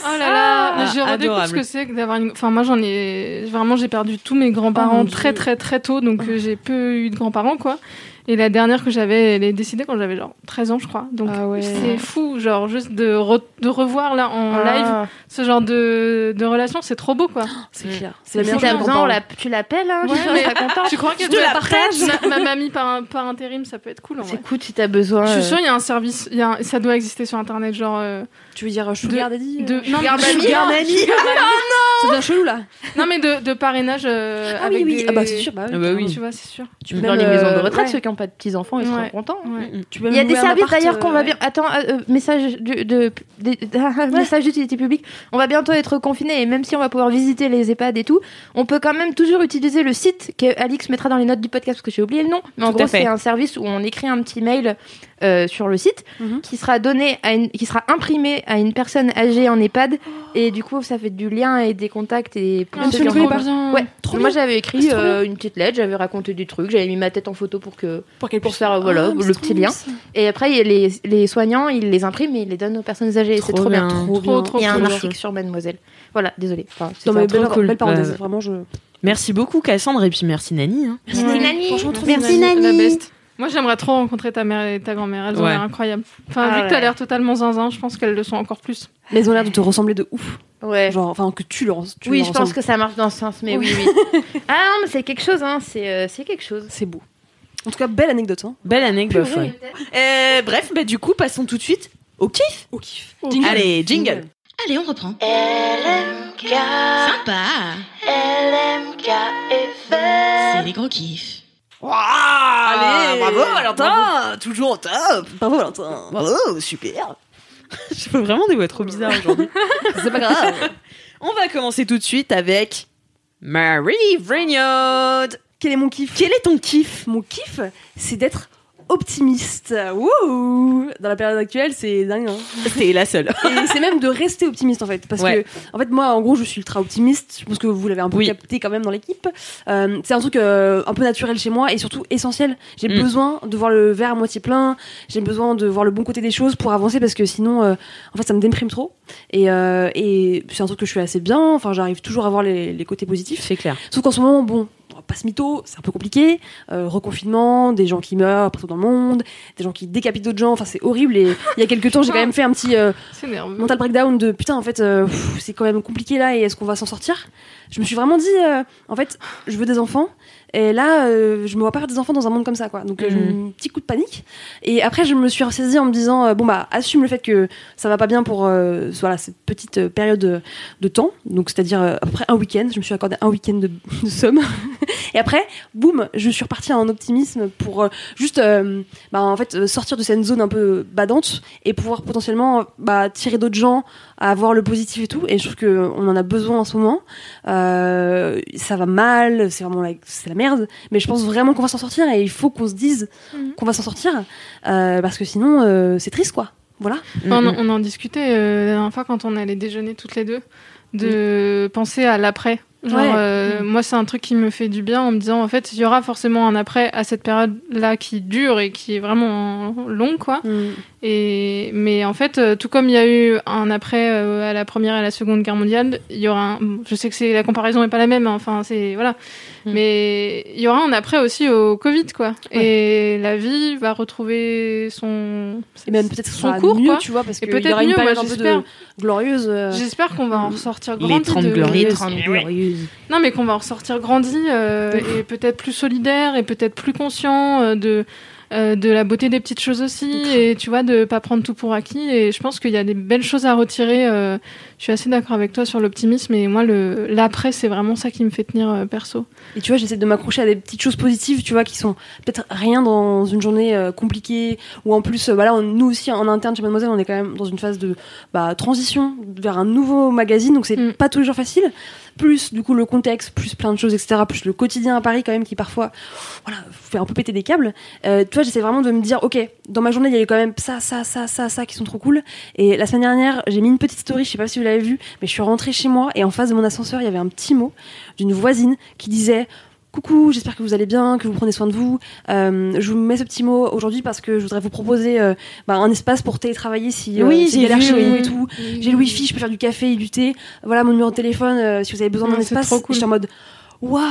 Oh là là, Ah, je redécouvre adorable. ce que c'est que d'avoir une. Enfin, moi, j'en ai. Vraiment, j'ai perdu tous mes grands-parents Oh très, très, très tôt. Donc, euh, j'ai peu eu de grands-parents, quoi. Et la dernière que j'avais, elle est décédée quand j'avais genre 13 ans, je crois. Donc, Ah ouais. c'est fou, genre, juste de, re- de revoir là en Ah. live ce genre de, de relation, c'est trop beau, quoi. C'est clair. C'est Si la besoin, tu l'appelles, hein. Ouais, je mais-. Tu crois qu'elle te la prête ma, ma mamie par, un- par intérim, ça peut être cool. C'est cool si t'as besoin. Je suis euh, sûre, il y a un service, il y a un- ça doit exister sur internet, genre. euh, Tu veux dire euh, Sugar Daddy de, non, Sugar mais- Mamie. Sugar Mamie C'est bien chelou là. non, mais de, de parrainage. euh, Ah oui, avec oui. des- Ah bah c'est sûr. Bah Ah bah oui. Tu vois, c'est sûr. Tu peux dans les maisons de retraite, ceux qui n'ont pas de petits enfants, ils Ouais. seront contents. Ouais. Tu peux Il y a des services d'ailleurs qu'on va bien. Attends, euh, message de, de, de- message d'utilité publique. On va bientôt être confiné et même si on va pouvoir visiter les EHPAD et tout, on peut quand même toujours utiliser le site que Alix mettra dans les notes du podcast parce que j'ai oublié le nom. Mais en Tout gros, c'est un service où on écrit un petit mail euh, sur le site, Mhm. qui sera donné à une, qui sera imprimé à une personne âgée en EHPAD, et du coup ça fait du lien et des contacts et Ah, dire trop bonjour. bien. Ouais. Trop Moi j'avais Ah, écrit trop euh, une petite lettre, j'avais raconté des trucs, j'avais mis ma tête en photo pour que Pour qu'elle pour puisse faire euh, voilà Ah, le petit lien. bien. Et après il y a les, les soignants, ils les impriment et ils les donnent aux personnes âgées. C'est trop bien. Trop Trop, bien. trop, Il y a un article sur Mademoiselle. Voilà, désolé. Enfin, belle, cool. belle parenthèse, vraiment, je. Merci beaucoup Cassandre et puis merci Nani. hein. Merci Ouais. Nani. Franchement, trop Merci bien. Nani. La best. Moi, j'aimerais trop rencontrer ta mère et ta grand-mère. Elles ont Ouais. l'air incroyables. Enfin, Ah vu que t'as ouais. l'air totalement zinzin, je pense qu'elles le sont encore plus. Mais elles ont l'air de te ressembler de ouf. Ouais. Genre, enfin, que tu leur. tu oui, leur je pense ressembles. que ça marche dans ce sens, mais oui, oui. ah non, mais c'est quelque chose, hein. C'est euh, c'est quelque chose. C'est beau. En tout cas, belle anecdote. Hein. Belle anecdote. Ouais. Euh, bref, bah du coup passons tout de suite au kiff. Au kiff. Allez, jingle. Allez, on reprend. Sympa. C'est les gros kiffs. Allez, bravo Valentin, toujours au top. Bravo, Valentin. Bravo, super. Je fais vraiment des voix trop bizarres aujourd'hui. C'est pas grave. On va commencer tout de suite avec Marie Vrignaud. Quel est mon kiff? Quel est ton kiff? Mon kiff, c'est d'être optimiste. Wouhou Dans la période actuelle, c'est dingue. Hein. T'es la seule. Et c'est même de rester optimiste en fait. Parce Ouais. que, en fait, moi, en gros, je suis ultra optimiste. Je pense que vous l'avez un peu Oui. capté quand même dans l'équipe. Euh, c'est un truc euh, un peu naturel chez moi et surtout essentiel. J'ai Mm. besoin de voir le verre à moitié plein. J'ai besoin de voir le bon côté des choses pour avancer parce que sinon, euh, en fait, ça me déprime trop. Et, et c'est un truc que je fais assez bien. Enfin, j'arrive toujours à voir les, les côtés positifs. C'est clair. Sauf qu'en ce moment, bon, on va pas se mytho, c'est un peu compliqué. Euh, reconfinement, des gens qui meurent partout dans le monde, des gens qui décapitent d'autres gens. Enfin, c'est horrible. Et il y a quelques temps, j'ai quand même fait un petit euh, mental breakdown de putain, en fait, euh, c'est quand même compliqué là. Et est-ce qu'on va s'en sortir? Je me suis vraiment dit, en fait, je veux des enfants. Et là, euh, je me vois pas faire des enfants dans un monde comme ça, quoi. Donc, euh, j'ai Mhm. un petit coup de panique. Et après, je me suis ressaisie en me disant, euh, bon, bah, assume le fait que ça va pas bien pour euh, voilà, cette petite période de, de temps. Donc, c'est-à-dire euh, à peu près un week-end. Je me suis accordé un week-end de, de somme. Et après, boum, je suis repartie en optimisme pour juste, bah, en fait, sortir de cette zone un peu badante et pouvoir potentiellement bah, tirer d'autres gens à voir le positif et tout. Et je trouve que on en a besoin en ce moment. Ça va mal, c'est vraiment la, c'est la merde. Mais je pense vraiment qu'on va s'en sortir et il faut qu'on se dise Mhm. qu'on va s'en sortir euh, parce que sinon, euh, c'est triste, quoi. Voilà. On, on en discutait euh, la dernière fois quand on allait déjeuner toutes les deux, de penser à l'après. Genre, Ouais. euh, moi, c'est un truc qui me fait du bien en me disant, en fait, il y aura forcément un après à cette période-là qui dure et qui est vraiment longue, quoi. Et, mais en fait, euh, tout comme il y a eu un après euh, à la première et à la seconde guerre mondiale, il y aura un, je sais que c'est, la comparaison est pas la même, hein, enfin, c'est, voilà. Mm. Mais il y aura un après aussi au Covid, quoi. Et la vie va retrouver son, Et même peut-être son cours, mieux, quoi. tu vois, parce y peut-être mieux, moi, période un peu j'espère. glorieuse. euh, J'espère qu'on va en ressortir Les grandi. 30 de- glorieuses. Les 30 glorieuses. Non, mais qu'on va en ressortir grandi euh, et peut-être plus solidaire et peut-être plus conscient euh, de euh, de la beauté des petites choses aussi et tu vois de pas prendre tout pour acquis et je pense qu'il y a des belles choses à retirer. euh, je suis assez d'accord avec toi sur l'optimisme et moi le l'après c'est vraiment ça qui me fait tenir euh, perso. Et tu vois, j'essaie de m'accrocher à des petites choses positives, tu vois, qui sont peut-être rien dans une journée compliquée. Ou en plus, voilà, on- nous aussi en interne chez Mademoiselle, on est quand même dans une phase de bah, transition vers un nouveau magazine, donc c'est Mm. pas tous les jours facile. Plus du coup le contexte, plus plein de choses, etc. Plus le quotidien à Paris quand même qui parfois, voilà, fait un peu péter des câbles. Euh, tu vois, j'essaie vraiment de me dire, ok, dans ma journée, il y a eu quand même ça, ça, ça, ça, ça qui sont trop cool. Et la semaine dernière, j'ai mis une petite story, je sais pas si vous l'avez vu, mais je suis rentrée chez moi et en face de mon ascenseur, il y avait un petit mot d'une voisine qui disait Coucou, j'espère que vous allez bien, que vous prenez soin de vous. Euh, je vous mets ce petit mot aujourd'hui parce que je voudrais vous proposer euh, bah, un espace pour télétravailler si euh, Oui, c'est j'ai chez vous et tout. J'ai le wifi, je peux faire du café et du thé. Voilà mon numéro de téléphone euh, si vous avez besoin d'un espace. trop cool. Et J'étais en mode waouh,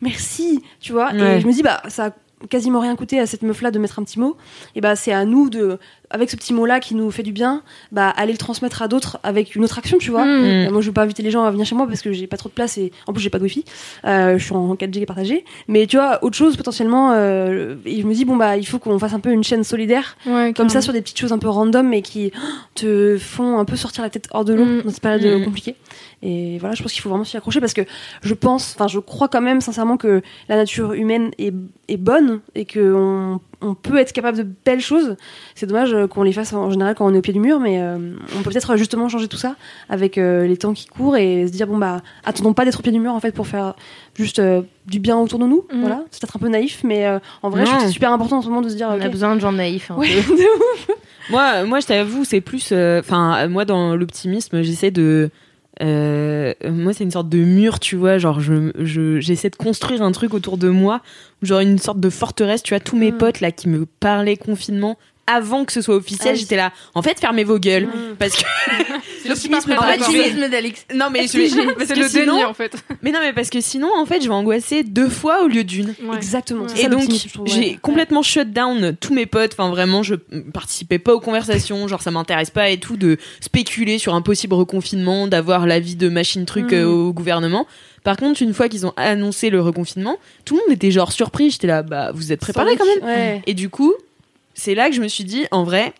merci, tu vois. Ouais. Et je me dis bah ça a quasiment rien coûté à cette meuf là de mettre un petit mot. Et bah c'est à nous de avec ce petit mot là qui nous fait du bien, bah aller le transmettre à d'autres avec une autre action, tu vois. Mm. Moi, je veux pas inviter les gens à venir chez moi parce que j'ai pas trop de place et en plus j'ai pas de wifi. Euh, je suis en 4G partagé. Mais tu vois, autre chose potentiellement. euh, et je me dis bon bah il faut qu'on fasse un peu une chaîne solidaire Ouais, comme ça sur des petites choses un peu random mais qui te font un peu sortir la tête hors de l'eau Mm. dans cette période euh, Mm. compliquée. Et voilà, je pense qu'il faut vraiment s'y accrocher parce que je pense, enfin je crois quand même sincèrement que la nature humaine est, est bonne et que on, on peut être capable de belles choses. C'est dommage euh, qu'on les fasse en général quand on est au pied du mur, mais euh, on peut peut-être justement changer tout ça avec euh, les temps qui courent et se dire bon bah attendons pas d'être au pied du mur en fait pour faire juste euh, du bien autour de nous. Mhm. Voilà, c'est peut-être un peu naïf, mais euh, en vrai je trouve que c'est super important en ce moment de se dire On ok. a besoin de gens naïfs. un Ouais, peu. de ouf. Moi, moi, je t'avoue, c'est plus. euh, Enfin, moi, dans l'optimisme, j'essaie de. Euh, moi, c'est une sorte de mur, tu vois. Genre, je, je, j'essaie de construire un truc autour de moi, genre une sorte de forteresse. Tu vois, tous mes Mm. potes là qui me parlaient confinement avant que ce soit officiel, Ah j'étais là. En fait, fermez vos gueules, Mm. parce que. Je vais- Optimisme d'Alix. Non, mais C'est le sinon- déni en fait. Mais non, mais parce que sinon, en fait, je vais angoisser deux fois au lieu d'une. Ouais. Exactement. Et ça, donc, ouais. j'ai complètement shut down tous mes potes. Enfin, vraiment, je participais pas aux conversations. Genre, ça m'intéresse pas et tout de spéculer sur un possible reconfinement, d'avoir l'avis de machine truc Mm. euh, au gouvernement. Par contre, une fois qu'ils ont annoncé le reconfinement, tout le monde était genre surpris. J'étais là, bah, vous êtes préparés quand même. Ouais. Et du coup, c'est là que je me suis dit, en vrai,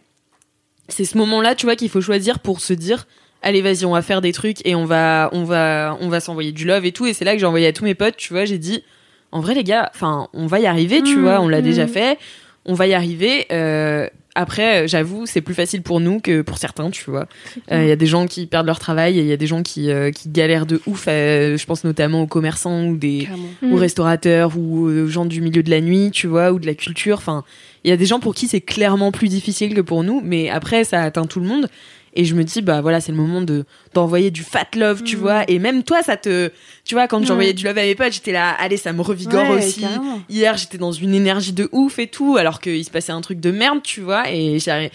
c'est ce moment-là, tu vois, qu'il faut choisir pour se dire, allez, vas-y, on va faire des trucs et on va, on va, on va s'envoyer du love et tout. Et c'est là que j'ai envoyé à tous mes potes, tu vois, j'ai dit, en vrai, les gars, enfin, on va y arriver, tu Mm, vois, on l'a mm. déjà fait, on va y arriver. Euh, après, j'avoue, c'est plus facile pour nous que pour certains, tu vois. Euh, Il y a des gens qui perdent leur travail et il y a des gens qui, euh, qui galèrent de ouf. euh, je pense notamment aux commerçants ou des, Carrément. Mm. aux restaurateurs ou aux gens du milieu de la nuit, tu vois, ou de la culture. Enfin, il y a des gens pour qui c'est clairement plus difficile que pour nous, mais après, ça atteint tout le monde. Et je me dis, bah voilà, c'est le moment de d'envoyer du fat love, tu Mm. vois. Et même toi, ça te. Tu vois, quand j'envoyais du love à mes potes, j'étais là, allez, ça me revigore Ouais, aussi. carrément. Hier, j'étais dans une énergie de ouf et tout, alors qu'il se passait un truc de merde, tu vois. Et j'arrive.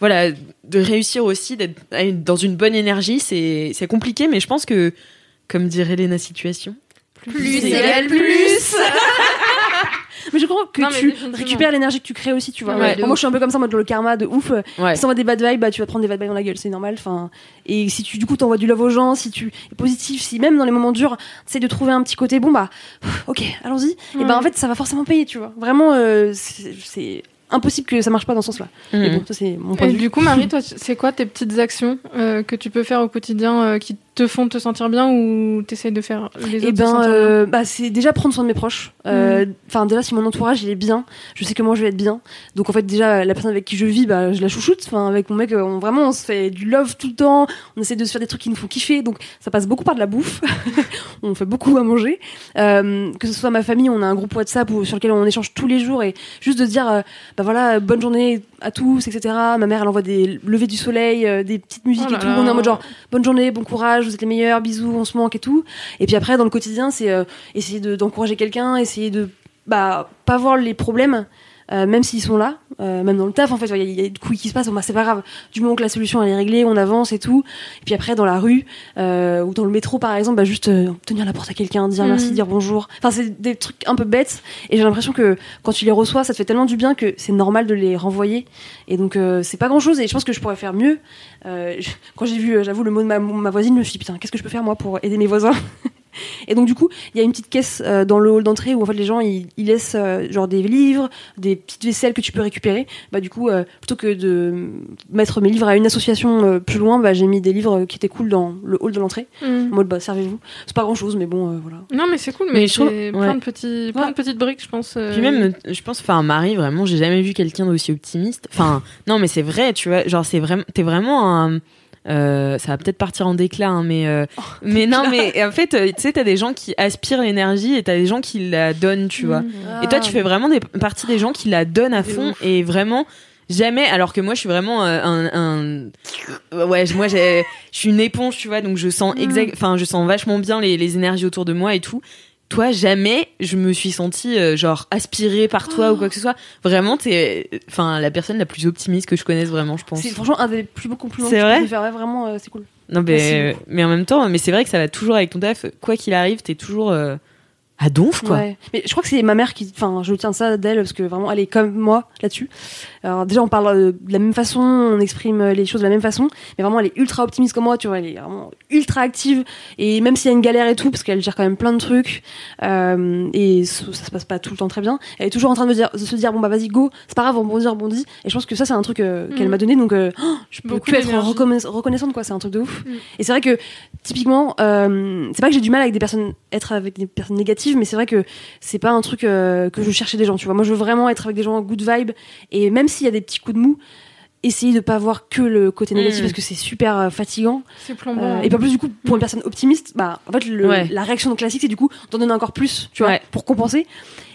Voilà, de réussir aussi, d'être dans une bonne énergie, c'est c'est compliqué, mais je pense que, comme dirait Léna Situation, Plus égale plus. Mais je crois que Non, tu récupères l'énergie que tu crées aussi, tu vois. Ouais, moi, je suis un peu comme ça, en mode le karma de ouf. ouais. Si t'envoies des bad vibes, bah, tu vas te prendre des bad vibes dans la gueule, c'est normal. Enfin, et si tu, du coup, t'envoies du love aux gens, si tu es positif, si même dans les moments durs, tu de trouver un petit côté bon, bah, ok, allons-y. Et bah, en fait, ça va forcément payer, tu vois. Vraiment, euh, c'est c'est impossible que ça marche pas dans ce sens-là. Mhm. bon, ça, c'est mon point de vue. du coup, Marie, toi, c'est quoi tes petites actions euh, que tu peux faire au quotidien euh, qui te font te sentir bien ou t'essayes de faire les autres Eh ben, bien euh, bah, c'est déjà prendre soin de mes proches. Euh, Enfin, déjà, si mon entourage il est bien, je sais que moi je vais être bien. Donc en fait, déjà, la personne avec qui je vis, bah, je la chouchoute. Enfin, avec mon mec, euh, on, vraiment, on se fait du love tout le temps. On essaie de se faire des trucs qui nous font kiffer. Donc ça passe beaucoup par de la bouffe. on fait beaucoup à manger. Euh, que ce soit ma famille, on a un groupe WhatsApp où, sur lequel on échange tous les jours et juste de dire, bah voilà, bonne journée à tous, etc. Ma mère, elle envoie des levées du soleil, des petites musiques Oh là et tout. là. On est en mode genre, bonne journée, bon courage, vous êtes les meilleurs, bisous, on se manque et tout. Et puis après, dans le quotidien, c'est euh, essayer de- d'encourager quelqu'un, essayer de bah, pas voir les problèmes, euh, même s'ils sont là, euh, même dans le taf, en fait, il y, a- il y a des couilles qui se passent, bon, bah, c'est pas grave. Du moment que la solution elle est réglée, on avance et tout. Et puis après, dans la rue, euh, ou dans le métro par exemple, bah, juste euh, tenir la porte à quelqu'un, dire Mhm. merci, dire bonjour. Enfin, c'est des trucs un peu bêtes. Et j'ai l'impression que quand tu les reçois, ça te fait tellement du bien que c'est normal de les renvoyer. Et donc, euh, c'est pas grand chose. Et je pense que je pourrais faire mieux. Euh, je- quand j'ai vu, euh, j'avoue, le mot de ma, ma voisine, je me suis dit, putain, qu'est-ce que je peux faire moi pour aider mes voisins? Et donc du coup, il y a une petite caisse euh, dans le hall d'entrée où en fait les gens ils, ils laissent euh, genre des livres, des petites vaisselles que tu peux récupérer. Bah du coup, euh, plutôt que de mettre mes livres à une association euh, plus loin, bah j'ai mis des livres qui étaient cool dans le hall de l'entrée. Mm. En mode bah servez-vous. C'est pas grand chose, mais bon euh, voilà. Non, mais c'est cool, Mais mais, je ouais. plein, de petits, plein Ouais. de petites briques, je pense. euh, Puis même, je pense, enfin, Marie, vraiment, j'ai jamais vu quelqu'un d'aussi optimiste. Enfin, non, mais c'est vrai, tu vois, genre, c'est vraiment, t'es vraiment un. Euh, ça va peut-être partir en déclin, hein, mais euh, mais non, mais en fait, euh, tu sais, t'as des gens qui aspirent l'énergie et t'as des gens qui la donnent, tu vois. Et toi, tu fais vraiment des partie des gens qui la donnent à fond et vraiment jamais. Alors que moi, je suis vraiment euh, un, un- ouais, moi, je suis une éponge, tu vois, donc je sens exact, enfin, je sens vachement bien les, les énergies autour de moi et tout. Toi, jamais je me suis sentie euh, genre aspirée par toi ou quoi que ce soit. Vraiment, t'es, enfin, la personne la plus optimiste que je connaisse vraiment, je pense. C'est franchement un des plus beaux compliments C'est vrai. Ouais, vraiment, euh, c'est cool. Non, mais, mais en même temps, mais c'est vrai que ça va toujours avec ton taf. Quoi qu'il arrive, t'es toujours euh, à donf, quoi. Ouais. Mais je crois que c'est ma mère qui. Enfin, je tiens ça d'elle parce que vraiment, elle est comme moi là-dessus. Alors, déjà, on parle euh, de la même façon, on exprime euh, les choses de la même façon. Mais vraiment, elle est ultra optimiste comme moi, tu vois. Elle est vraiment ultra active. Et même s'il y a une galère et tout, parce qu'elle gère quand même plein de trucs, euh, et ça, ça se passe pas tout le temps très bien, elle est toujours en train de, me dire, de se dire bon, bah vas-y, go, c'est pas grave, rebondis, rebondis. Et je pense que ça, c'est un truc euh, qu'elle Mhm. m'a donné. Donc, euh, oh, je peux Beaucoup que être reconna- reconnaissante, quoi. C'est un truc de ouf. Mhm. Et c'est vrai que, typiquement, euh, c'est pas que j'ai du mal avec des personnes, être avec des personnes négatives mais c'est vrai que c'est pas un truc euh, que je cherchais des gens, tu vois. Moi, je veux vraiment être avec des gens good vibe, et même s'il y a des petits coups de mou, essayer de pas voir que le côté négatif Mm. parce que c'est super euh, fatigant. C'est plombant. Euh, et pas plus du coup pour une personne optimiste, bah en fait le- Ouais. la réaction classique c'est du coup d'en donner encore plus, tu vois, Ouais. pour compenser.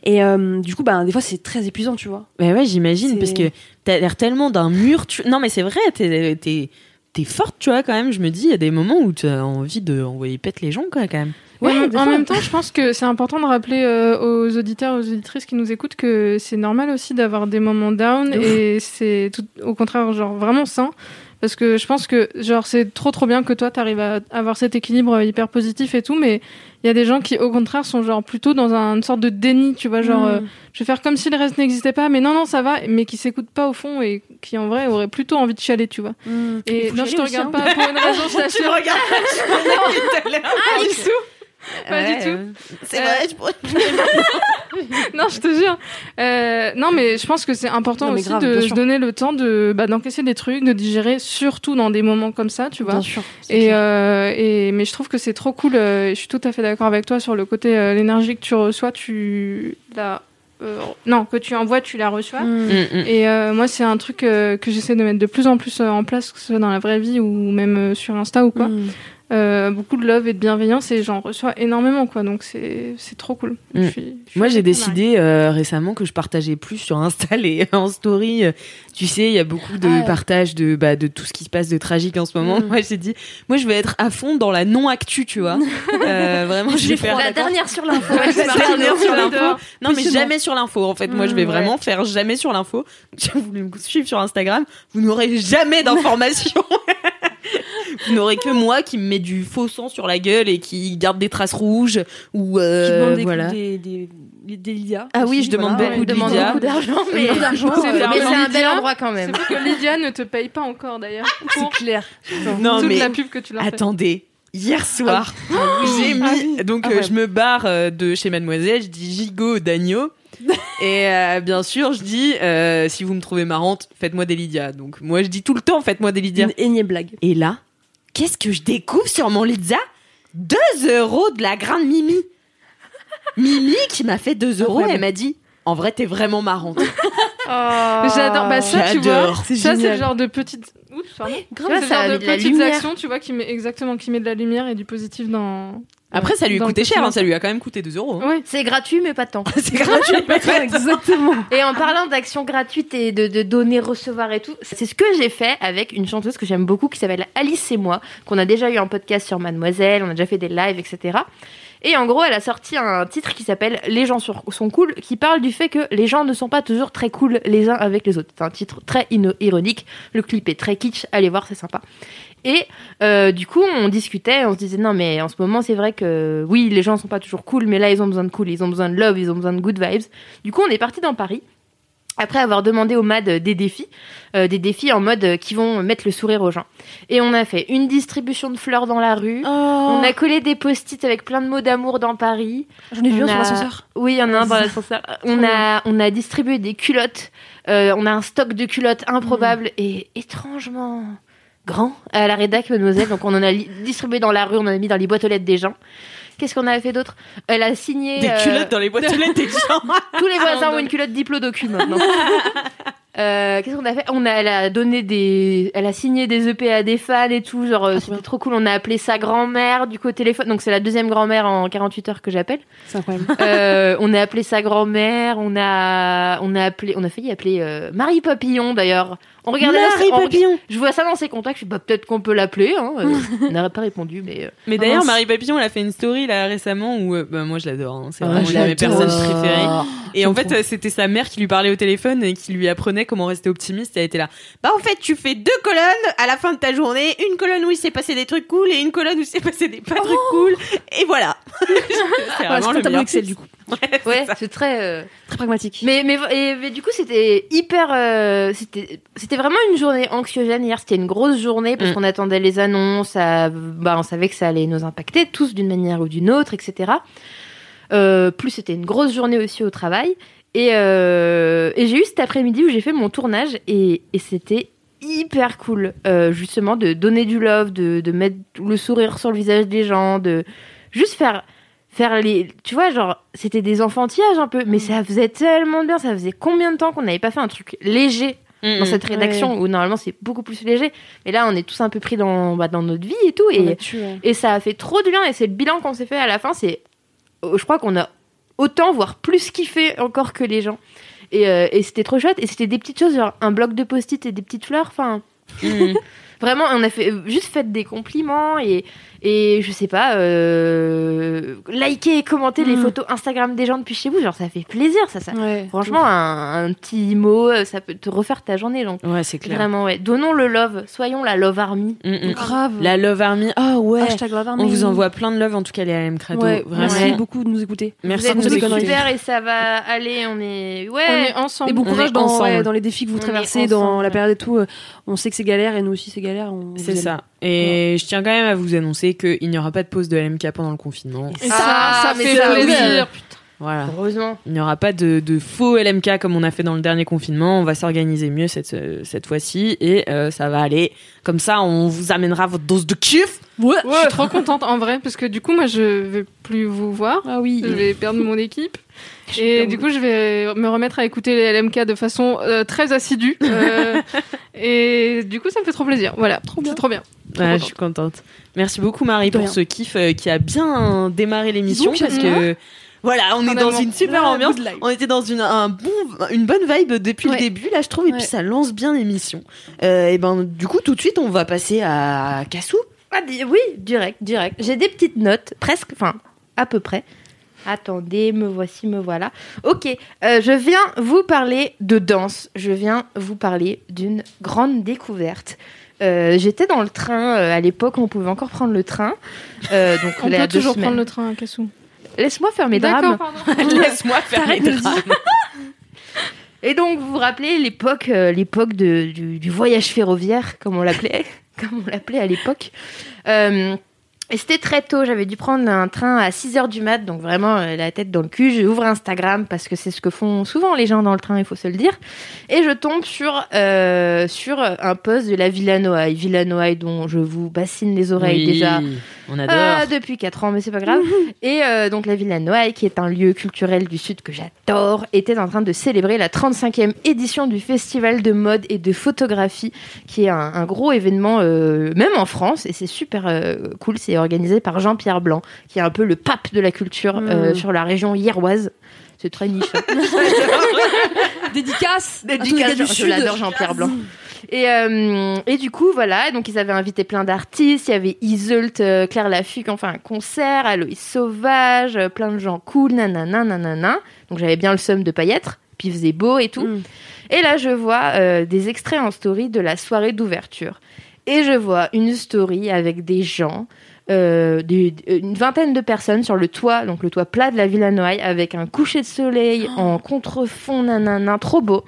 Et euh, du coup bah des fois c'est très épuisant, tu vois. Bah ouais, j'imagine, parce que t'as l'air tellement d'un mur. Tu... Non, mais c'est vrai, t'es, t'es, t'es forte, tu vois, quand même. Je me dis, il y a des moments où t'as envie de envoyer pète les gens, quoi, quand même. Ouais, Ouais, en même temps, je pense que c'est important de rappeler euh, aux auditeurs, aux auditrices qui nous écoutent que c'est normal aussi d'avoir des moments down ouf. et c'est tout au contraire genre vraiment sain parce que je pense que genre c'est trop trop bien que toi t'arrives à avoir cet équilibre hyper positif et tout mais il y a des gens qui au contraire sont genre plutôt dans un- une sorte de déni, tu vois, genre Mm. euh, je vais faire comme si le reste n'existait pas mais non non ça va mais qui s'écoutent pas au fond et qui en vrai auraient plutôt envie de chialer, tu vois. Et faut non, je te regarde hein. pas pour une raison, je t'assure. regardes Pas du Pas du tout. C'est Euh, vrai, je pourrais- non, je te jure. Euh, non, mais je pense que c'est important Non, aussi grave, de se donner le temps de bah, d'encaisser des trucs, de digérer, surtout dans des moments comme ça, tu vois. Bien sûr. Et, euh, et mais je trouve que c'est trop cool. euh, je suis tout à fait d'accord avec toi sur le côté euh, l'énergie que tu reçois, tu la euh, non que tu envoies, tu la reçois. Mm. Mm, mm. Et euh, moi, c'est un truc euh, que j'essaie de mettre de plus en plus euh, en place, que ce soit dans la vraie vie ou même euh, sur Insta ou quoi. Euh, beaucoup de love et de bienveillance et j'en reçois énormément, quoi. Donc c'est c'est trop cool. Mm. Je suis- je suis Moi, j'ai décidé euh, récemment que je partageais plus sur Insta et en story. Tu sais, il y a beaucoup de Ah. partages de, bah, de tout ce qui se passe de tragique en ce moment. Mm. Moi, j'ai dit, moi, je vais être à fond dans la non-actu, tu vois. Euh, vraiment, je vais faire La dernière sur l'info. Ouais, c'est la dernière sur l'info. Non, mais jamais sur l'info. En fait, moi, je vais Mm, vraiment faire jamais sur l'info. Si vous voulez me suivre sur Instagram, vous n'aurez jamais d'informations. Vous n'aurez que moi qui me met du faux sang sur la gueule et qui garde des traces rouges ou euh, des, voilà. des, des, des, des Lydia Ah oui, je demande voilà. beaucoup On de demande Lydia. beaucoup d'argent, mais, C'est euh, bien. mais c'est un bel endroit quand même. C'est que Lydia ne te paye pas encore d'ailleurs pour C'est clair. Non, toute mais la pub que tu leur attendez. Hier soir, j'ai mis Ah oui. donc Ah euh, je me barre euh, de chez Mademoiselle, je dis gigot d'agneau et euh, bien sûr je dis euh, si vous me trouvez marrante, faites-moi des Lydia. Donc moi je dis tout le temps faites-moi des Lydia. Une énième blague. Et là, qu'est-ce que je découvre sur mon Lydia? 2 euros de la grande Mimi. Mimi qui m'a fait 2 euros, elle m'a dit en vrai t'es vraiment marrante. Mais J'adore. Bah ça, tu vois, ça c'est le genre de petites. Oups, pardon. grave, c'est le ça genre a de petites lumière. actions, tu vois, qui met exactement, qui met de la lumière et du positif dans. Après ça lui le coûtait cher, hein, ça lui a quand même coûté 2 euros. hein. Ouais. C'est gratuit, mais pas tant. C'est gratuit. Exactement. Et en parlant d'actions gratuites et de, de donner, recevoir et tout, c'est ce que j'ai fait avec une chanteuse que j'aime beaucoup qui s'appelle Alice et moi, qu'on a déjà eu en podcast sur Mademoiselle, on a déjà fait des lives, etc. Et en gros, elle a sorti un titre qui s'appelle Les gens sur- sont cool, qui parle du fait que les gens ne sont pas toujours très cool les uns avec les autres. C'est un titre très ino- ironique, le clip est très kitsch, allez voir, c'est sympa. Et euh, du coup, on discutait, on se disait non, mais en ce moment, c'est vrai que oui, les gens sont pas toujours cool, mais là, ils ont besoin de cool, ils ont besoin de love, ils ont besoin de good vibes. Du coup, on est parti dans Paris. Après avoir demandé au MAD des défis, euh, des défis en mode euh, qui vont mettre le sourire aux gens. Et on a fait une distribution de fleurs dans la rue. On a collé des post-it avec plein de mots d'amour dans Paris. J'en ai vu On un sur a- l'ascenseur. Oui, il y en a un dans l'ascenseur. On a, on a distribué des culottes. On a un stock de culottes improbable et étrangement grand à la rédac, mademoiselle. Donc on en a distribué dans la rue, on en a mis dans les boîtes aux lettres des gens. Qu'est-ce qu'on a fait d'autre? Elle a signé. Des euh, culottes dans les boîtes aux lettres des gens. tous les voisins ont une culotte diplodocus maintenant. Euh, Qu'est-ce qu'on a fait? On a, elle a donné des, elle a signé des EP à des fans et tout. Genre, euh, c'était trop cool. On a appelé sa grand-mère du coup au téléphone. Donc c'est la deuxième grand-mère en 48 heures que j'appelle. C'est incroyable. Euh, on a appelé sa grand-mère. On a, on a appelé, on a failli appeler euh, Marie Papillon d'ailleurs. On regardait la- Marie on- Papillon. Je vois ça dans ses contacts. Je suis bah, peut-être qu'on peut l'appeler. Hein. Euh, elle n'aurait pas répondu, mais. euh, Mais d'ailleurs, mince. Marie Papillon, elle a fait une story là récemment où, euh, bah, moi je l'adore, hein, c'est Ah, vraiment une de mes personnes préférées. Et en fait, euh, c'était sa mère qui lui parlait au téléphone et qui lui apprenait comment rester optimiste. Elle était là. Bah en fait, tu fais deux colonnes à la fin de ta journée, une colonne où il s'est passé des trucs cool et une colonne où il s'est passé des pas trucs cool. Et voilà. C'est Voilà, vraiment le tableau Excel du coup. Ouais, c'est très. euh, Très pragmatique. Mais, mais, et- mais du coup, c'était hyper. euh, c'était c'était vraiment une journée anxiogène hier. C'était une grosse journée parce Mm. qu'on attendait les annonces. à- bah, on savait que ça allait nous impacter tous d'une manière ou d'une autre, etc. Euh, plus c'était une grosse journée aussi au travail. Et, euh, et j'ai eu cet après-midi où j'ai fait mon tournage et, et c'était hyper cool, euh, justement, de donner du love, de, de mettre le sourire sur le visage des gens, de juste faire faire les. Tu vois, genre, c'était des enfantillages un peu, mais ça faisait tellement bien. Ça faisait combien de temps qu'on n'avait pas fait un truc léger dans cette rédaction où normalement c'est beaucoup plus léger. Mais là, on est tous un peu pris dans, bah, dans notre vie et tout. Et, et ça a fait trop de bien. Et c'est le bilan qu'on s'est fait à la fin. C'est, euh, je crois qu'on a autant, voire plus kiffé encore que les gens. Et, euh, et c'était trop chouette. Et c'était des petites choses, genre un bloc de post-it et des petites fleurs. Enfin, vraiment, on a fait juste fait des compliments et, et je sais pas, euh, liker et commenter les Mm. photos Instagram des gens depuis chez vous. Genre, ça fait plaisir, ça. ça. Ouais. Franchement, un, un petit mot, euh, ça peut te refaire ta journée. Donc, Ouais, c'est clair. vraiment, ouais. Donnons le love. Soyons la love army. Mm, mm. Grave. La Love Army. Ah ouais. Hashtag Love Army. On vous envoie plein de love, en tout cas, les LM Crado. Ouais, Vraiment. merci Ouais. beaucoup de nous écouter. Merci Vous êtes de nous super et ça va aller. On est, ouais. On est ensemble. Et bon On courage dans, dans les défis que vous On traversez, dans la période et tout. euh, On sait que c'est galère et nous aussi c'est galère. C'est ça. Et je tiens quand même à vous annoncer qu'il n'y aura pas de pause de LMK pendant le confinement. Et ça, Ah, ça fait ça, oui. plaisir. putain. Voilà. Heureusement. Il n'y aura pas de, de faux LMK comme on a fait dans le dernier confinement. On va s'organiser mieux cette, euh, cette fois-ci et euh, ça va aller. Comme ça, on vous amènera votre dose de kiff. Je suis trop contente en vrai parce que du coup moi je vais plus vous voir. Ah oui. Je vais perdre mon équipe. Et du coup, je vais me remettre à écouter les LMK de façon euh, très assidue. Euh, et du coup, ça me fait trop plaisir. Voilà, c'est trop bien. Je suis contente. Merci beaucoup Marie pour ce kiff euh, qui a bien démarré l'émission parce que voilà, on est dans une super ambiance. On était dans une, un bon, une bonne vibe depuis Ouais. le début là, je trouve, et Ouais. puis ça lance bien l'émission. Euh, et ben du coup, tout de suite, on va passer à Cassou. Ah, oui, direct, direct. J'ai des petites notes, presque, enfin, à peu près. Attendez, me voici, me voilà. Ok, euh, je viens vous parler de danse. Je viens vous parler d'une grande découverte. Euh, J'étais dans le train euh, à l'époque, on pouvait encore prendre le train. Euh, donc On peut toujours semaines. prendre le train à Cassou. Laisse-moi faire mes D'accord, drames. pardon. Laisse-moi faire mes drames. Et donc, vous vous rappelez l'époque, euh, l'époque de- du, du voyage ferroviaire, comme on l'appelait, comme on l'appelait à l'époque. Et c'était très tôt. J'avais dû prendre un train à 6 heures du mat, donc vraiment euh, la tête dans le cul. J'ouvre Instagram parce que c'est ce que font souvent les gens dans le train, il faut se le dire. Et je tombe sur euh, sur un post de la Villa Noailles, Villa Noailles dont je vous bassine les oreilles Oui, déjà On adore. euh, depuis 4 ans, mais c'est pas grave. Et euh, donc la Villa Noailles, qui est un lieu culturel du Sud que j'adore, était en train de célébrer la 35e édition du Festival de mode et de photographie, qui est un, un gros événement, même en France, et c'est super cool. C'est organisé par Jean-Pierre Blanc, qui est un peu le pape de la culture euh, Mm. sur la région hiéroise. C'est très niche. hein. Dédicace. je l'adore Jean-Pierre Blanc. Et, euh, et du coup, voilà, donc ils avaient invité plein d'artistes. Il y avait Iseult, euh, Claire Lafuc, enfin un concert, Aloïs Sauvage, euh, plein de gens cool, nanana, nanana. Donc j'avais bien le seum de être, puis il faisait beau et tout. Mm. Et là, je vois des extraits en story de la soirée d'ouverture. Et je vois une story avec des gens, euh, une vingtaine de personnes sur le toit, donc le toit plat de la Villa Noailles, avec un coucher de soleil en contrefond, nanana, trop beau,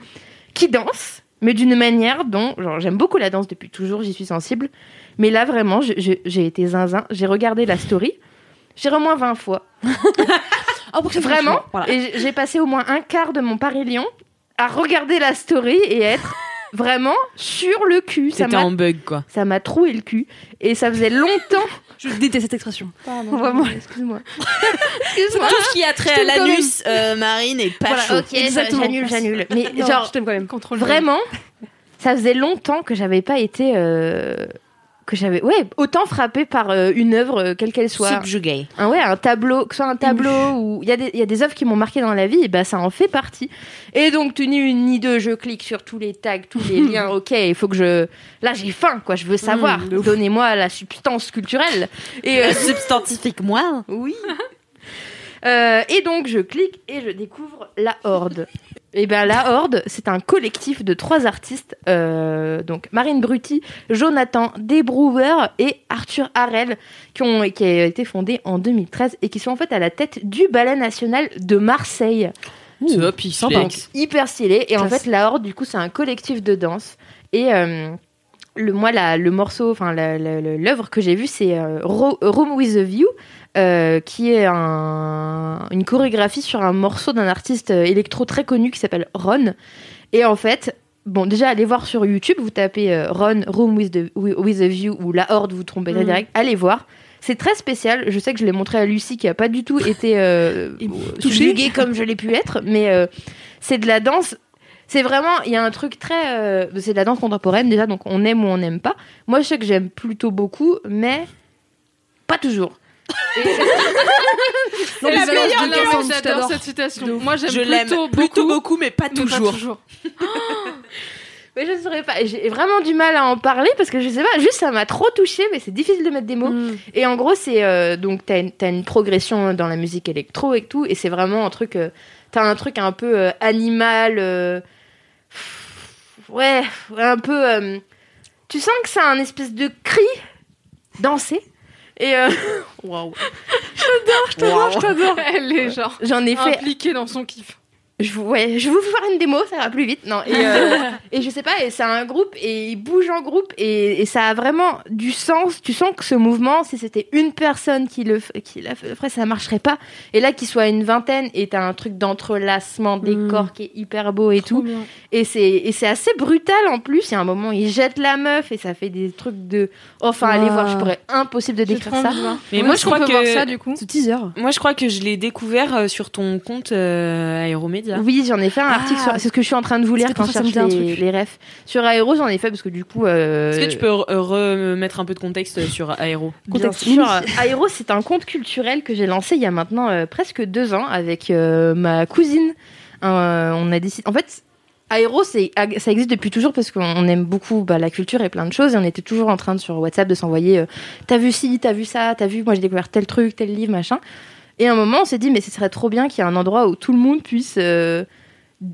qui dansent, mais d'une manière dont, genre, j'aime beaucoup la danse depuis toujours, j'y suis sensible. Mais là, vraiment, j'ai été zinzin, j'ai regardé la story, j'ai au moins 20 fois. Pour que ça fasse Vraiment. voilà. Et j'ai- j'ai passé au moins un quart de mon Paris-Lyon à regarder la story et être vraiment sur le cul. Ça C'était m'a en bug quoi. ça m'a troué le cul. Et ça faisait longtemps. Je déteste cette expression. Vraiment, excuse-moi. excuse-moi. Tout ce qui a trait à l'anus, euh, Marine est pas Voilà, chaud. ok, Exactement. j'annule, j'annule. Mais Non, genre, je t'aime quand même. Contrôle vraiment, ça faisait longtemps que j'avais pas été. euh, que j'avais ouais autant frappé par euh, une œuvre euh, quelle qu'elle soit Subjugué. un ouais un tableau que ce soit un tableau ou il y a des il y a des œuvres qui m'ont marqué dans la vie et ben ça en fait partie et donc ni une ni deux je clique sur tous les tags tous les liens ok il faut que je là j'ai faim quoi je veux savoir Mmh, de ouf. donnez-moi la substance culturelle et euh, Substantifique moi. oui et donc je clique et je découvre la Horde. Et ben la Horde, c'est un collectif de trois artistes, euh, donc Marine Brutti, Jonathan Desbrouwer et Arthur Harel, qui ont qui a été fondé en 2013 et qui sont en fait à la tête du Ballet National de Marseille. Top, il sympa. Donc, hyper stylé. Et en fait, la Horde, du coup, c'est un collectif de danse. Et euh, le, moi, la- le morceau, enfin, l'œuvre que j'ai vue, c'est euh, Ro- Room with a View, euh, qui est un- une chorégraphie sur un morceau d'un artiste euh, électro très connu qui s'appelle Ron. Et en fait, bon, déjà, allez voir sur YouTube, vous tapez euh, Ron, Room with, the- with a View ou La Horde, vous trompez Mhm. direct, allez voir. C'est très spécial. Je sais que je l'ai montré à Lucie qui a pas du tout été euh, subjuguée comme je l'ai pu être, mais euh, c'est de la danse. C'est vraiment, il y a un truc très, euh, c'est de la danse contemporaine déjà, donc on aime ou on n'aime pas. Moi, je sais que j'aime plutôt beaucoup, mais pas toujours. C'est Non, mais J'adore je t'adore. cette citation. Moi, j'aime Je plutôt plutôt beaucoup, mais pas mais pas toujours. Mais je ne saurais pas. J'ai vraiment du mal à en parler parce que je sais pas, juste ça m'a trop touché, mais c'est difficile de mettre des mots. Mm. Et en gros, c'est euh, donc t'as une, t'as une progression dans la musique électro et tout, et c'est vraiment un truc. euh, t'as un truc un peu euh, animal. euh, ouais, ouais, un peu. euh, tu sens que c'est un espèce de cri dansé. Et euh, waouh, Je t'adore, je t'adore. Elle est genre j'en ai fait impliquée dans son kiff. Je, vous- ouais, je vais vous faire une démo, ça va plus vite. Non, et, euh, et je sais pas, et c'est un groupe, et il bouge en groupe, et, et ça a vraiment du sens. Tu sens que ce mouvement, si c'était une personne qui le, qui la ferait, ça marcherait pas. Et là, qu'il soit une vingtaine, et t'as un truc d'entrelacement des Mm. corps qui est hyper beau et tout. Et c'est, et c'est assez brutal en plus. Il y a un moment, il jette la meuf, et ça fait des trucs de. Enfin, allez voir, je pourrais impossible de décrire trop ça. Mais moi, je crois que- ça du coup. Ce teaser. Moi, je crois que je l'ai découvert euh, sur ton compte euh, Aéromédia. Oui, j'en ai fait un article sur. C'est ce que je suis en train de vous lire quand je parfois, ça me cherche les, les refs. Sur Aéro, j'en ai fait parce que du coup. euh, Est-ce que tu peux re- remettre un peu de contexte sur Aéro? Bien sûr. Aéro, c'est un compte culturel que j'ai lancé il y a maintenant euh, presque deux ans avec euh, ma cousine. Euh, on a décidé. En fait, Aéro, ça existe depuis toujours parce qu'on aime beaucoup bah, la culture et plein de choses. Et on était toujours en train de, sur WhatsApp de s'envoyer. euh, t'as vu ci, t'as vu ça, t'as vu. Moi, j'ai découvert tel truc, tel livre, machin. Et à un moment, on s'est dit, mais ce serait trop bien qu'il y ait un endroit où tout le monde puisse. euh,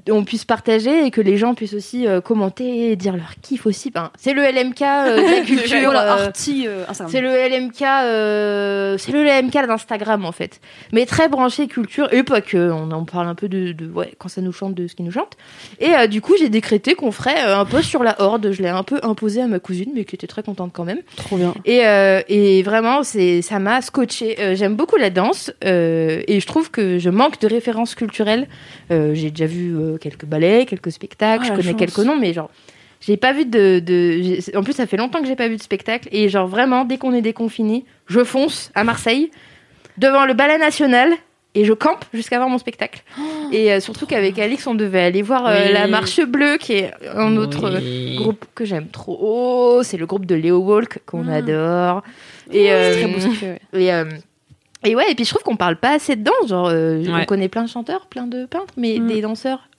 on puisse partager et que les gens puissent aussi euh, commenter et dire leur kiff aussi. Enfin, c'est le LMK euh, de la culture. Euh, euh, c'est le LMK, c'est le LMK d'Instagram en fait, mais très branché culture et pas que. On en parle un peu de, de- ouais quand ça nous chante de ce qui nous chante. Et du coup j'ai décrété qu'on ferait un post sur la horde. Je l'ai un peu imposé à ma cousine, mais qui était très contente quand même. Trop bien. Et, et vraiment c'est ça m'a scotché. J'aime beaucoup la danse et je trouve que je manque de références culturelles. J'ai déjà vu euh, quelques ballets, quelques spectacles, Ah, je connais chance. quelques noms, mais genre j'ai pas vu de, en plus ça fait longtemps que j'ai pas vu de spectacle et genre vraiment dès qu'on est déconfiné je fonce à Marseille devant le ballet national et je campe jusqu'à voir mon spectacle et euh, surtout qu'avec Alix on devait aller voir euh, Oui. la marche bleue qui est un autre Oui. groupe que j'aime trop Oh, c'est le groupe de Léo Walk qu'on Mm. adore et euh, C'est très beau ouais. et, et ouais, et puis je trouve qu'on parle pas assez de danse. Genre, Ouais. on connaît plein de chanteurs, plein de peintres, mais Mm. des danseurs.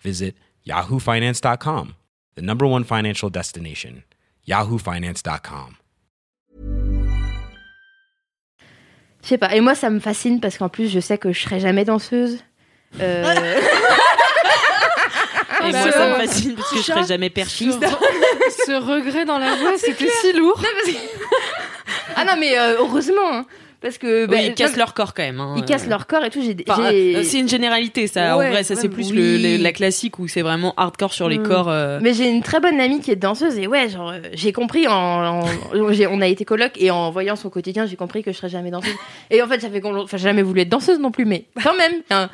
visit yahoofinance.com, the number one financial destination, yahoofinance.com. je sais pas. Et moi, ça me fascine parce qu'en plus, je sais que je serai jamais danseuse. Euh, Et Bah moi, ça me fascine parce que je serai jamais perchiste. ce regret dans la voix, c'était si lourd. ah non, mais euh, heureusement. hein, parce que. bah, Oui, ils cassent non, leur corps quand même. hein. Ils cassent leur corps et tout. Enfin, euh, c'est une généralité, ça. Ouais, en vrai, ça, c'est plus oui. le- le- la classique où c'est vraiment hardcore sur les Mm. corps. euh. Mais j'ai une très bonne amie qui est danseuse et ouais, genre euh, j'ai compris en, en- j'ai- on a été coloc et en voyant son quotidien, j'ai compris que je serais jamais danseuse. Et en fait, qu'on enfin jamais voulu être danseuse non plus mais quand même hein,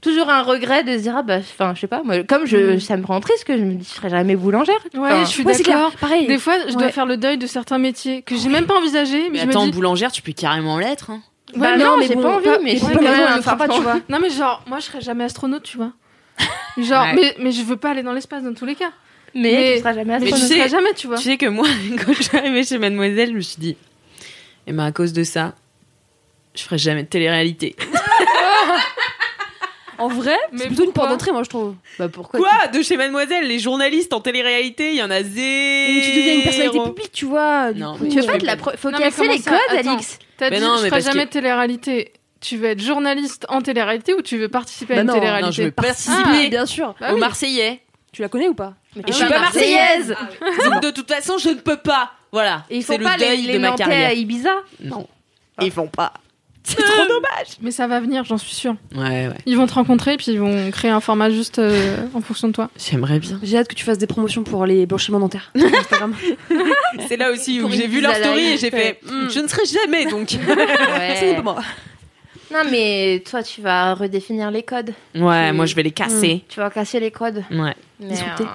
toujours un regret de se dire ah bah enfin je sais pas moi comme je ça me rend triste que je me dis je serais jamais boulangère. Ouais, Enfin, je suis ouais, c'est d'accord. Pareil. Des fois, je dois Ouais. faire le deuil de certains métiers que j'ai même pas envisagé, mais, Mais je me attends, dis. boulangère, tu peux carrément l'être. hein. Bah Ouais, non, mais j'ai bon, pas envie pas- mais mais je raison, un le fera pas, tu vois. Non, mais genre, moi, je serais jamais astronaute, tu vois. Genre, Ouais. mais, mais je veux pas aller dans l'espace dans tous les cas. Mais, Mais- tu seras jamais tu astronaute. ne sais- serai jamais, tu vois. Tu sais que moi, quand je suis arrivée chez Mademoiselle, je me suis dit, et ben à cause de ça, je ferai jamais de télé-réalité. En vrai, Mais c'est plutôt une porte d'entrée, moi, je trouve. Bah pourquoi Quoi De chez Mademoiselle Les journalistes en télé-réalité, il y en a zéro. Mais tu deviens une personnalité publique, tu vois. du Non, coup, mais Tu veux pas de la pro- faut Non, casser les codes Attends. Alix. T'as Mais dit, non, je ferai jamais que- de télé-réalité. Tu veux être journaliste en télé-réalité ou tu veux participer Bah à une non, télé-réalité non, je veux participer, participer bien sûr. Bah. Marseillais. Tu la connais ou pas Mais je suis pas marseillaise. Donc de toute façon, je ne peux pas. Voilà. Et il c'est faut le pas les, deuil les de ma Nantais carrière. à Ibiza. Non. Et ils font pas. C'est trop dommage. Mais ça va venir, j'en suis sûre. Ouais, ouais. Ils vont te rencontrer, puis ils vont créer un format juste euh, en fonction de toi. J'aimerais bien. J'ai hâte que tu fasses des promotions pour les blanchiments dentaires sur Instagram. C'est là aussi où Pour j'ai une vu leur story et j'ai fait hmm, je ne serai jamais donc. C'est pas moi. Non, mais toi, tu vas redéfinir les codes. Ouais, moi je vais les casser. Tu vas casser les codes. Ouais. Mais, Disrupter. euh,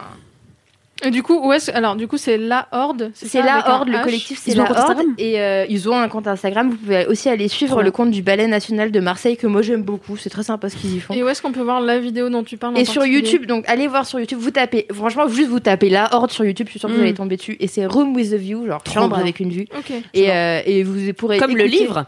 Et du coup, où est-ce Alors, du coup, c'est la Horde. C'est la Horde, le collectif, c'est la Horde. Et euh, ils ont un compte Instagram. Vous pouvez aussi aller suivre le compte du Ballet National de Marseille que moi j'aime beaucoup. C'est très sympa ce qu'ils y font. Et où est-ce qu'on peut voir la vidéo dont tu parles Et sur YouTube, donc allez voir sur YouTube, vous tapez, franchement, juste vous tapez la Horde sur YouTube, je suis sûre que vous Mm. allez tomber dessus. Et c'est Room with a View, genre Trop chambre bien. avec une vue. Ok. Et, euh, et vous pourrez. Comme le livre.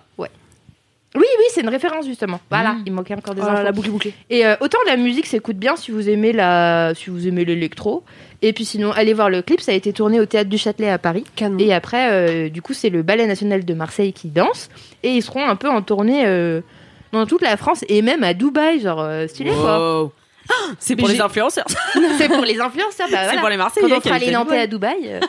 Oui, oui, c'est une référence justement. Voilà, Mm. il manquait encore des Oh infos. la boucle bouclée. Et euh, autant la musique s'écoute bien si vous aimez la, si vous aimez l'électro. Et puis sinon, allez voir le clip. Ça a été tourné au théâtre du Châtelet à Paris. Canon. Et après, euh, du coup, c'est le Ballet National de Marseille qui danse. Et ils seront un peu en tournée euh, dans toute la France et même à Dubaï, genre euh, stylé quoi. Ah, C'est pour les influenceurs. C'est pour les influenceurs. Bah, C'est voilà. pour les Marseillais. Quand on fera les Nantais Dubaï. à Dubaï.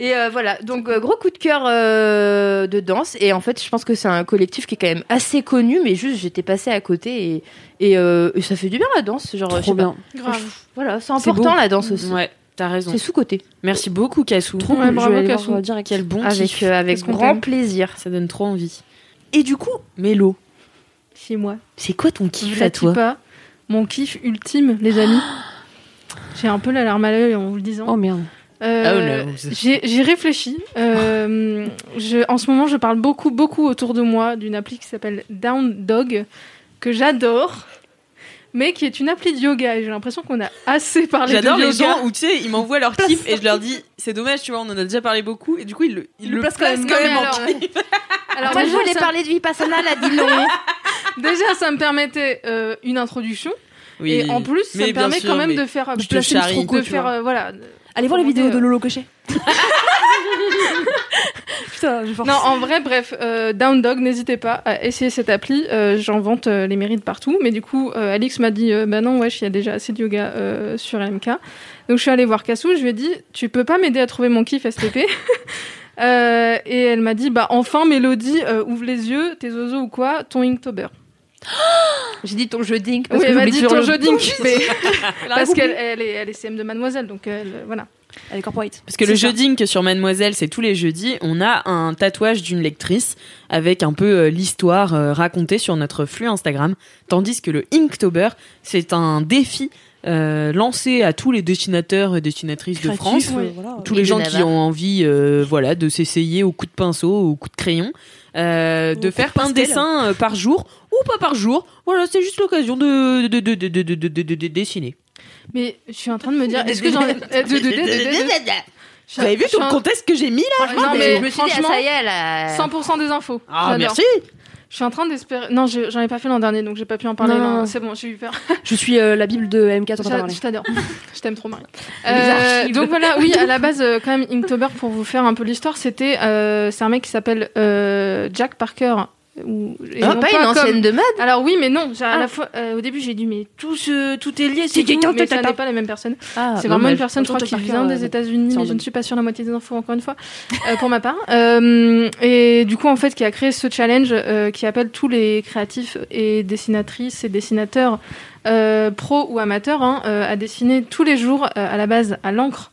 Et euh, voilà, donc euh, gros coup de cœur euh, de danse. Et en fait, je pense que c'est un collectif qui est quand même assez connu, mais juste j'étais passée à côté et, et, euh, et ça fait du bien la danse. Genre, je sais Trop pas. bien. Grave. Voilà, c'est important la danse aussi. Ouais, t'as raison. C'est sous-côté. Merci beaucoup Kassou. Trop Ouais, bravo, direct. Quel bon Avec, kiff. euh, avec grand plaisir. Ça donne trop envie. Et du coup, Mélo, C'est moi. c'est quoi ton kiff à toi pas Mon kiff ultime, les amis. J'ai un peu la larme à l'œil en vous le disant. Oh merde. Euh, Oh no. j'ai j'ai réfléchi. Euh, je, en ce moment, je parle beaucoup, beaucoup autour de moi d'une appli qui s'appelle Down Dog, que j'adore, mais qui est une appli de yoga. Et j'ai l'impression qu'on a assez parlé de yoga. J'adore les gens où tu sais, ils m'envoient leur kiff et je leur dis c'est dommage, tu vois, on en a déjà parlé beaucoup et du coup ils le, ils le placent quand même, Non, mais en alors, kiff. Alors, Moi, je voulais ça- parler de Vipassana, elle a dit non. Déjà, ça me permettait euh, une introduction. Oui, et en plus, ça mais me permet sûr, quand même de faire, je te placer une charrie. de tu faire, euh, voilà. Allez voir les vidéos de Lolo Cochet. Putain, je force. Non, en vrai, bref, euh, Down Dog, n'hésitez pas à essayer cette appli. Euh, J'en vante euh, les mérites partout. Mais du coup, euh, Alix m'a dit, euh, bah non, wesh, il y a déjà assez de yoga euh, sur LMK. Donc je suis allée voir Kassou, je lui ai dit, tu peux pas m'aider à trouver mon kiff STP Euh, Et elle m'a dit, bah enfin, Mélodie, euh, ouvre les yeux, tes oiseaux ou quoi, ton Inktober. J'ai dit ton jeu dink. parce Oui, que elle m'a dit ton jeu Dink, mais parce qu'elle elle est, elle est CM de Mademoiselle, donc elle, euh, voilà. Elle est corporate. Parce que le jeudi que sur Mademoiselle, c'est tous les jeudis, on a un tatouage d'une lectrice avec un peu euh, l'histoire euh, racontée sur notre flux Instagram. Tandis que le Inktober, c'est un défi euh, lancé à tous les dessinateurs et dessinatrices de France. Voilà. Tous les gens qui ont envie euh, voilà, de s'essayer au coup de pinceau, au coup de crayon, euh, de faire un dessin euh, par jour ou pas par jour. Voilà, c'est juste l'occasion de, de, de, de, de, de, de- de- de dessiner. Mais je suis en train de me dire, est-ce que j'en euh, Vous avez vu tout le contexte que j'ai mis là Non, Je mais ah, franchement, ça y est, là. 100% des infos. Ah, merci Je suis en train d'espérer. Non, je- j'en ai pas fait l'an dernier, donc j'ai pas pu en parler. Non, non. C'est bon, j'ai eu peur. Je suis euh, la Bible de MK, t'entends pas J'a- parler. Je t'adore. je t'aime trop, Marie. Euh, donc voilà, oui, à la base, euh, quand même, Inktober, pour vous faire un peu l'histoire, c'était. euh, c'est un mec qui s'appelle euh, Jack Parker. Ou, Ah, non pas une comme- ancienne de mode. Alors oui, mais non. À Ah. la fois, euh, au début, j'ai dit mais tout, ce, tout est lié, c'est tout, mais ça n'est pas la même personne. Ah, C'est vraiment une personne, je crois, qui vient des États-Unis, mais je ne suis pas sûre la moitié des infos, encore une fois, euh, pour ma part. Euh, et du coup, en fait, qui a créé ce challenge qui appelle tous les créatifs et dessinatrices et dessinateurs, pros ou amateurs, hein, à dessiner tous les jours, à la base, à l'encre.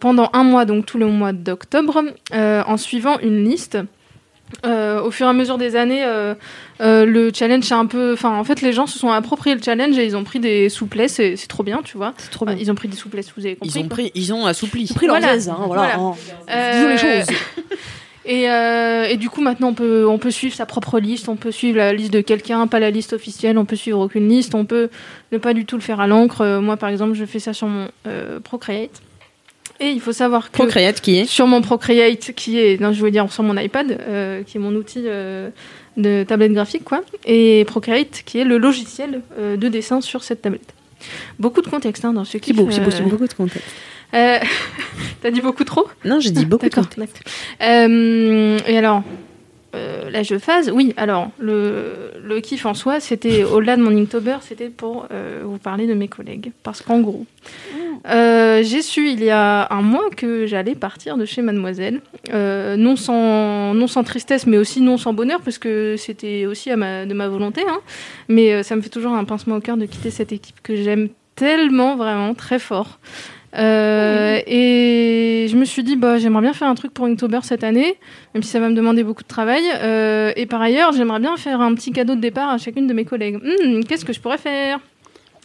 pendant un mois, donc tout le mois d'octobre, en suivant une liste. Euh, au fur et à mesure des années, euh, euh, le challenge a un peu. Enfin, en fait, les gens se sont appropriés le challenge et ils ont pris des souplesses. et C'est trop bien, tu vois. C'est trop bien. Ils ont pris des souplesses, vous avez compris. Ils ont pris, ils ont assoupli. Ils ont pris leur Voilà. aise, hein, voilà. Voilà. hein. Disons les choses. Et, et du coup, maintenant, on peut, on peut suivre sa propre liste, on peut suivre la liste de quelqu'un, pas la liste officielle, on peut suivre aucune liste, on peut ne pas du tout le faire à l'encre. Moi, par exemple, je fais ça sur mon Procreate. Et il faut savoir que Procreate qui est sur mon Procreate, qui est, non, je veux dire sur mon iPad, euh, qui est mon outil euh, de tablette graphique, quoi, et Procreate, qui est le logiciel euh, de dessin sur cette tablette. Beaucoup de contexte hein, dans ce clip. beau, c'est beau, c'est beau. beaucoup de contexte. T'as dit beaucoup trop Non, j'ai dit beaucoup de contexte. et alors, euh, là, je phase. Oui, alors, le, le kiff en soi, c'était, au-delà de mon Inktober, c'était pour euh, vous parler de mes collègues. Parce qu'en gros, euh, j'ai su il y a un mois que j'allais partir de chez Mademoiselle. Euh, non, sans, non sans tristesse, mais aussi non sans bonheur, parce que c'était aussi à ma, de ma volonté. hein. Mais euh, ça me fait toujours un pincement au cœur de quitter cette équipe que j'aime tellement, vraiment, très fort. Euh, Et je me suis dit, bah, j'aimerais bien faire un truc pour Inktober cette année, même si ça va me demander beaucoup de travail. Euh, et par ailleurs, j'aimerais bien faire un petit cadeau de départ à chacune de mes collègues. Hmm, Qu'est-ce que je pourrais faire?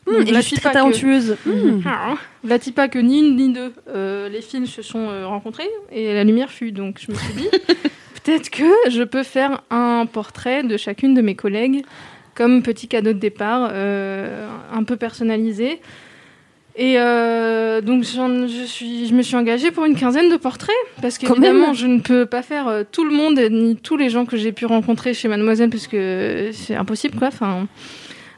Hum, et je suis très talentueuse. Hum. Ah, Vlati pas que ni une ni deux, euh, les fils se sont euh, rencontrés et la lumière fut. Donc je me suis dit, peut-être que je peux faire un portrait de chacune de mes collègues comme petit cadeau de départ, euh, un peu personnalisé. Et euh, donc je, suis, je me suis engagée pour une quinzaine de portraits parce qu'évidemment je ne peux pas faire euh, tout le monde ni tous les gens que j'ai pu rencontrer chez Mademoiselle parce que c'est impossible quoi. Enfin,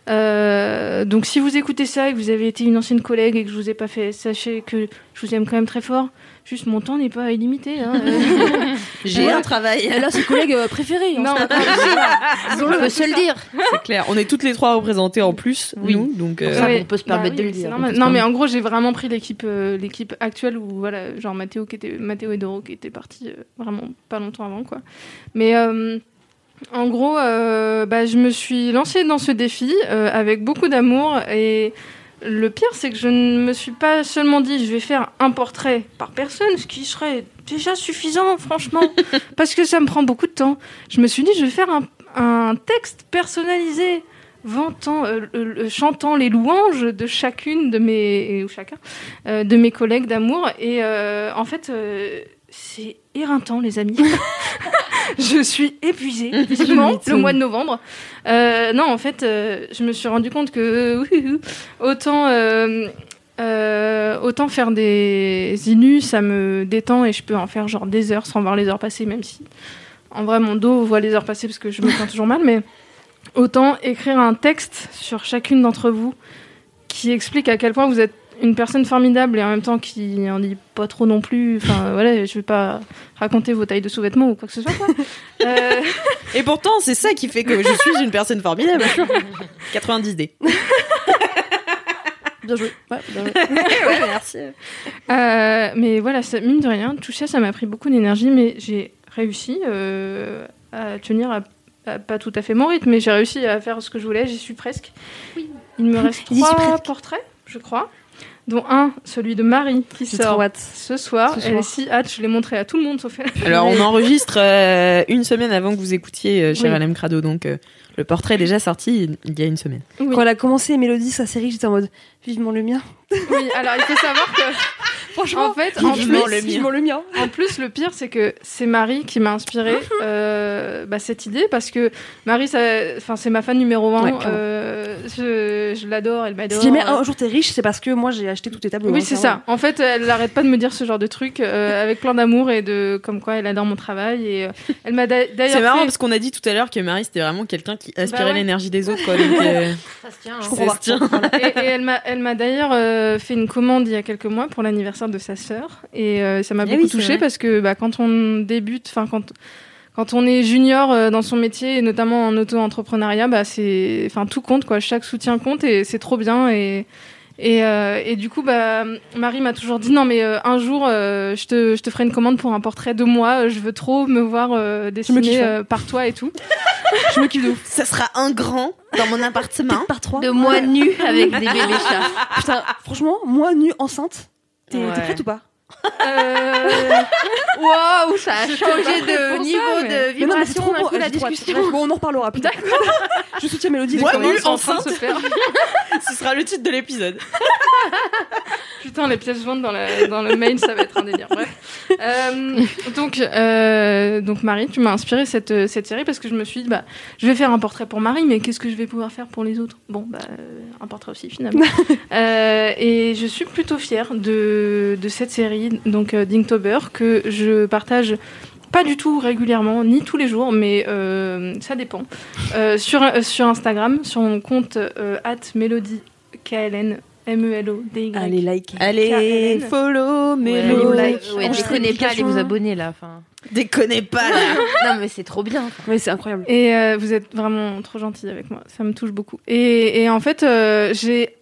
euh, donc si vous écoutez ça et que vous avez été une ancienne collègue et que je vous ai pas fait, sachez que je vous aime quand même très fort. Juste mon temps n'est pas illimité. hein. J'ai Ouais. un travail. Elle a ses collègues euh, préférés. Non, On peut se le dire. C'est clair. On est toutes les trois représentées en plus, Oui. nous. Donc, euh, Ça, on peut se Bah permettre oui, de le dire. Non, mais en gros, j'ai vraiment pris l'équipe euh, l'équipe actuelle où, voilà, genre Mathéo, qui était, Mathéo et Doro qui étaient partis euh, vraiment pas longtemps avant, quoi. Mais euh, en gros, euh, bah, je me suis lancée dans ce défi euh, avec beaucoup d'amour et. Le pire, c'est que je ne me suis pas seulement dit je vais faire un portrait par personne, ce qui serait déjà suffisant, franchement, parce que ça me prend beaucoup de temps. Je me suis dit je vais faire un, un texte personnalisé vantant, euh, chantant les louanges de chacune de mes ou chacun de mes collègues d'amour et en fait c'est éreintant les amis. je suis épuisée le mois de novembre. Euh, non en fait euh, je me suis rendu compte que euh, autant euh, autant faire des inus, ça me détend et je peux en faire genre des heures sans voir les heures passer, même si en vrai mon dos voit les heures passer parce que je me sens toujours mal, mais autant écrire un texte sur chacune d'entre vous qui explique à quel point vous êtes une personne formidable et en même temps qui en dit pas trop non plus. Enfin voilà, je vais pas raconter vos tailles de sous-vêtements ou quoi que ce soit. quoi. Euh, Et pourtant, c'est ça qui fait que je suis une personne formidable. 90D. Bien joué. Ouais, bien joué. ouais, merci. Euh, mais voilà, ça, mine de rien, tout ça, ça m'a pris beaucoup d'énergie, mais j'ai réussi euh, à tenir à, à pas tout à fait mon rythme, mais j'ai réussi à faire ce que je voulais, j'y suis presque. Il me reste trois portraits, je crois, dont un, celui de Marie, qui sort ce soir. Elle est si hâte, je l'ai montré à tout le monde sauf elle. Alors, on enregistre euh, une semaine avant que vous écoutiez euh, Oui. RLM Crado, donc euh, le portrait est déjà sorti il y a une semaine. Oui. Quand elle a commencé Mélodie, sa série, j'étais en mode vivement le mien. Oui, alors il faut savoir que, Franchement, en fait, en vivement plus, le mien. vivement le mien. En plus, le pire, c'est que c'est Marie qui m'a inspiré euh, bah, cette idée parce que Marie, enfin, c'est ma fan numéro un. Ouais. Euh, je je l'adore, elle m'adore. Si jamais un jour t'es riche, c'est parce que moi j'ai acheté tous tes tableaux. Oui, hein, c'est ça. En fait, elle n'arrête pas de me dire ce genre de trucs euh, avec plein d'amour et de comme quoi elle adore mon travail. Et euh, elle m'a d'a- d'ailleurs. C'est marrant fait- parce qu'on a dit tout à l'heure que Marie c'était vraiment quelqu'un qui aspirait Bah ouais. l'énergie des autres. Quoi, donc, euh, Ça se tient. Je hein. comprends ça se tient. et, et elle m'a, elle m'a d'ailleurs euh, fait une commande il y a quelques mois pour l'anniversaire de sa sœur et euh, ça m'a Ah beaucoup oui, touchée parce que bah, quand on débute, enfin quand quand on est junior euh, dans son métier et notamment en auto-entrepreneuriat, bah c'est, enfin tout compte quoi, chaque soutien compte et c'est trop bien et et, euh, et du coup, bah, Marie m'a toujours dit non, mais euh, un jour, euh, je, te, je te ferai une commande pour un portrait de moi. Je veux trop me voir euh, dessiné euh, par toi et tout. Je me kiffe de ouf. Ça sera un grand dans mon appartement. Par trois. De moi nu avec des bébés chats. Putain, franchement, moi nue enceinte, t'es Ouais. t'es prête ou pas? Euh, Waouh, ça a changé de niveau ça, mais- de vibration d'un coup la discussion. Bon, on en reparlera plus tard. Je soutiens Mélodie. Moi, se enceinte. faire. Ce sera le titre de l'épisode. Putain, les pièces jointes dans, la- dans le mail, ça va être un délire. Bref. Euh, donc, euh, donc, Marie, tu m'as inspiré cette, cette série parce que je me suis dit, bah, je vais faire un portrait pour Marie, mais qu'est-ce que je vais pouvoir faire pour les autres? Bon, bah, un portrait aussi, finalement. Euh, et je suis plutôt fière de, de cette série, donc euh, d'Inktober, que je partage pas du tout régulièrement, ni tous les jours, mais euh, ça dépend. Euh, sur, euh, sur Instagram, sur mon compte euh, @melodiekln M-E-L-O, D-Y. Allez, like. Allez, follow, mélo. allez, like. ouais, déconnez pas, allez vous abonner là. Enfin... Déconnez pas là. non mais c'est trop bien. Oui, c'est incroyable. Et euh, vous êtes vraiment trop gentil avec moi, ça me touche beaucoup. Et, et en fait, euh, j'ai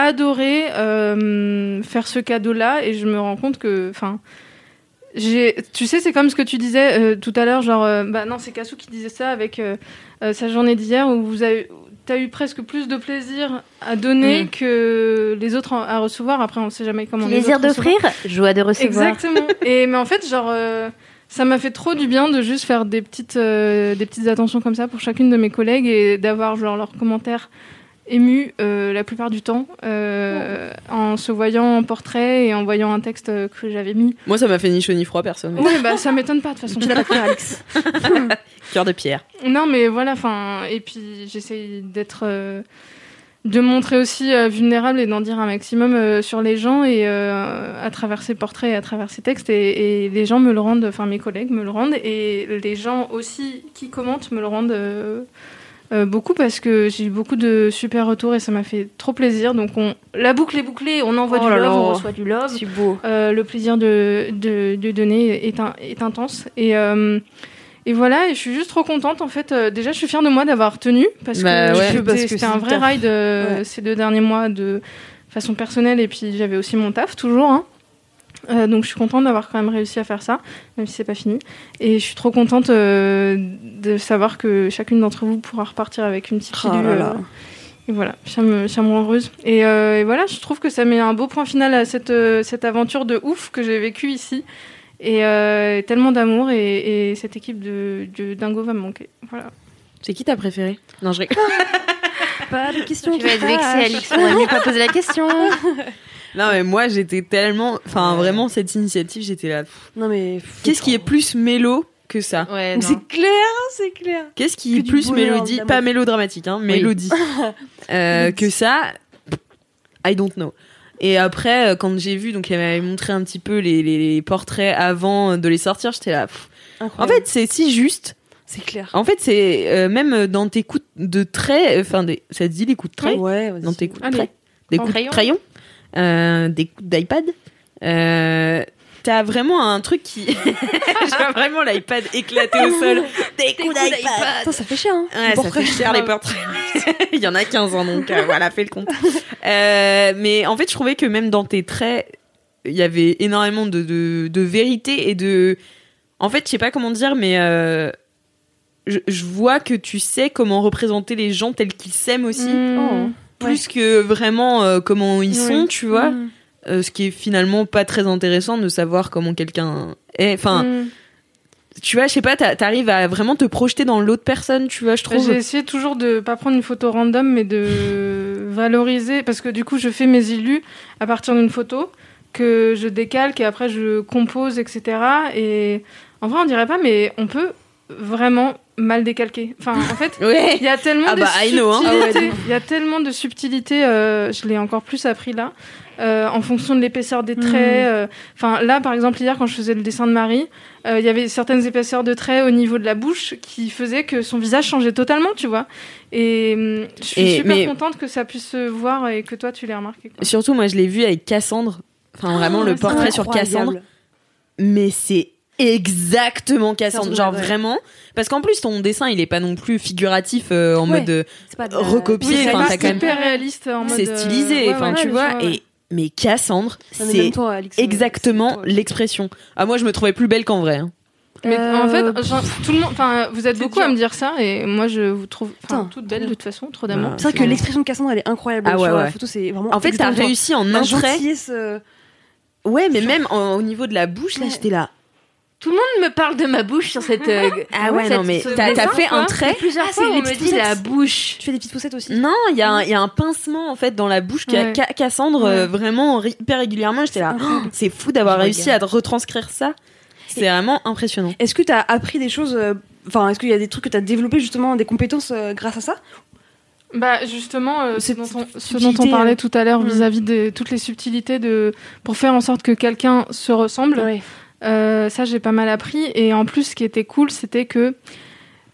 adoré euh, faire ce cadeau-là et je me rends compte que, enfin, j'ai, tu sais, c'est comme ce que tu disais euh, tout à l'heure, genre, euh, bah non, c'est Kassou qui disait ça avec euh, euh, sa journée d'hier où vous avez, t'as eu presque plus de plaisir à donner Mm. que les autres à recevoir. Après, on sait jamais comment. Plaisir d'offrir, joie de recevoir. Exactement. Et mais en fait, genre, euh, ça m'a fait trop du bien de juste faire des petites, euh, des petites attentions comme ça pour chacune de mes collègues et d'avoir genre leurs commentaires émus euh, la plupart du temps euh, en se voyant en portrait et en voyant un texte euh, que j'avais mis. Moi, ça m'a fait ni chaud ni froid, personne. Ouais, bah ça m'étonne pas de toute façon. Tu l'as pas Alex. Cœur de pierre. Non, mais voilà, enfin, et puis j'essaye d'être. euh, de montrer aussi vulnérable et d'en dire un maximum sur les gens et à travers ces portraits et à travers ces textes. Et, et les gens me le rendent, enfin mes collègues me le rendent et les gens aussi qui commentent me le rendent euh, beaucoup parce que j'ai eu beaucoup de super retours et ça m'a fait trop plaisir. Donc on, la boucle est bouclée, on envoie Oh du love, là. on reçoit du love. C'est beau. Euh, le plaisir de, de, de donner est, un- est intense. Et, euh, et voilà, et je suis juste trop contente en fait. Euh, déjà, je suis fière de moi d'avoir tenu parce Bah que ouais. c'était- un vrai ride euh, Ouais. ces deux derniers mois de façon personnelle et puis j'avais aussi mon taf toujours. hein. Euh, donc je suis contente d'avoir quand même réussi à faire ça, même si c'est pas fini. Et je suis trop contente euh, de savoir que chacune d'entre vous pourra repartir avec une petite Oh pilule. là là. euh, et voilà, ça me, ça me rend heureuse. Et, euh, et voilà, je trouve que ça met un beau point final à cette, euh, cette aventure de ouf que j'ai vécue ici. Et euh, tellement d'amour et, et cette équipe de, de Dingo va me manquer. Voilà. C'est qui ta préférée? Non, je rigole. Pas de questions. Tu vas être vexé, fâchent. Alix. On mieux pas poser la question. Non, mais moi, j'étais tellement. Enfin, vraiment, cette initiative, j'étais là. Non, mais. Qu'est-ce qui est plus mélo que ça? Ouais. C'est clair, c'est clair. Qu'est-ce qui Que est plus mélodie? Pas mélodramatique, hein, mélodie. Euh, que ça, I don't know. Et après, euh, quand j'ai vu, donc elle m'avait montré un petit peu les, les- les portraits avant de les sortir, j'étais là. En fait, c'est si juste. c'est clair. En fait, c'est euh, même dans tes coups de trait, euh, enfin, ça te dit les coups de trait? Ouais, vas-y. Dans tes coups de Allez. trait Des En coups crayon. de crayon euh, Des coups d'iPad euh, T'as vraiment un truc qui. Je vois vraiment l'iPad éclater au sol. Des coups d'iPad ça fait cher, hein. Ouais, ça fait cher les portraits. Il y en a 15 ans, donc euh, voilà, fais le compte. Euh, mais en fait, je trouvais que même dans tes traits, il y avait énormément de, de, de vérité et de... En fait, je sais pas comment dire, mais euh, je, je vois que tu sais comment représenter les gens tels qu'ils s'aiment aussi. Mmh. Plus que vraiment euh, comment ils sont, tu vois. Mm. Euh, ce qui est finalement pas très intéressant de savoir comment quelqu'un est. Enfin, Mmh. tu vois, je sais pas, t'a- t'arrives à vraiment te projeter dans l'autre personne, tu vois, je trouve. J'ai essayé toujours de pas prendre une photo random, mais de valoriser, parce que du coup, je fais mes illus à partir d'une photo que je décalque et après je compose, etc. Et en vrai, on dirait pas, mais on peut vraiment mal décalquer. Enfin, en fait, Ouais. il y a tellement Ah de bah, hein. subtilités. Il y a tellement de subtilités. euh, je l'ai encore plus appris là. euh, en fonction de l'épaisseur des traits. euh, Enfin, là, par exemple, hier, quand je faisais le dessin de Marie, euh, il y avait certaines épaisseurs de traits au niveau de la bouche qui faisaient que son visage changeait totalement, tu vois. Et hum, je suis Et- super mais- contente que ça puisse se voir et que toi, tu l'aies remarqué. quoi. Surtout, moi, je l'ai vu avec Cassandre. Enfin, vraiment, le c'est portrait sur. Cassandre. Mais c'est exactement Cassandre. Genre ouais. vraiment. Parce qu'en plus, ton dessin, il est pas non plus figuratif euh, en Ouais. mode euh, C'est pas de la- recopié. Oui, c'est Enfin, même. hyper réaliste en mode. C'est euh, stylisé. ouais, Enfin, ouais, tu vois. ouais, ouais. Et mais Cassandre, c'est euh, exactement l'expression. Ah, moi, je me trouvais plus belle qu'en vrai. hein. Mais en fait, genre, tout le monde, enfin, vous êtes beaucoup à me dire ça et moi je vous trouve toute belle de toute façon, trop d'amour. C'est vrai que l'expression de Cassandre, elle est incroyable. Ah ouais, la photo, c'est vraiment. En fait, t'as réussi en un trait. euh, Ouais, mais même en- au niveau de la bouche, là, Ouais. j'étais là. Tout le monde me parle de ma bouche sur cette. euh, Ah ouais, cette- non, mais t'as t'as fait un trait. Plusieurs Ah, fois, on me dit la bouche. Tu fais des petites poussettes aussi. Non, il y, a un- il y a un pincement en fait dans la bouche Ouais. qu'a- Cassandre euh, vraiment hyper régulièrement. J'étais là. Oh, c'est fou d'avoir Je réussi regarde. à retranscrire ça. C'est vraiment impressionnant. Est-ce que t'as appris des choses euh, Enfin, est-ce qu'il y a des trucs que t'as développé justement, des compétences euh, grâce à ça? Bah justement, euh, ce, dont on, ce dont on parlait tout à l'heure vis-à-vis de toutes les subtilités de pour faire en sorte que quelqu'un se ressemble. Ouais. Euh, ça, j'ai pas mal appris. Et en plus, ce qui était cool, c'était que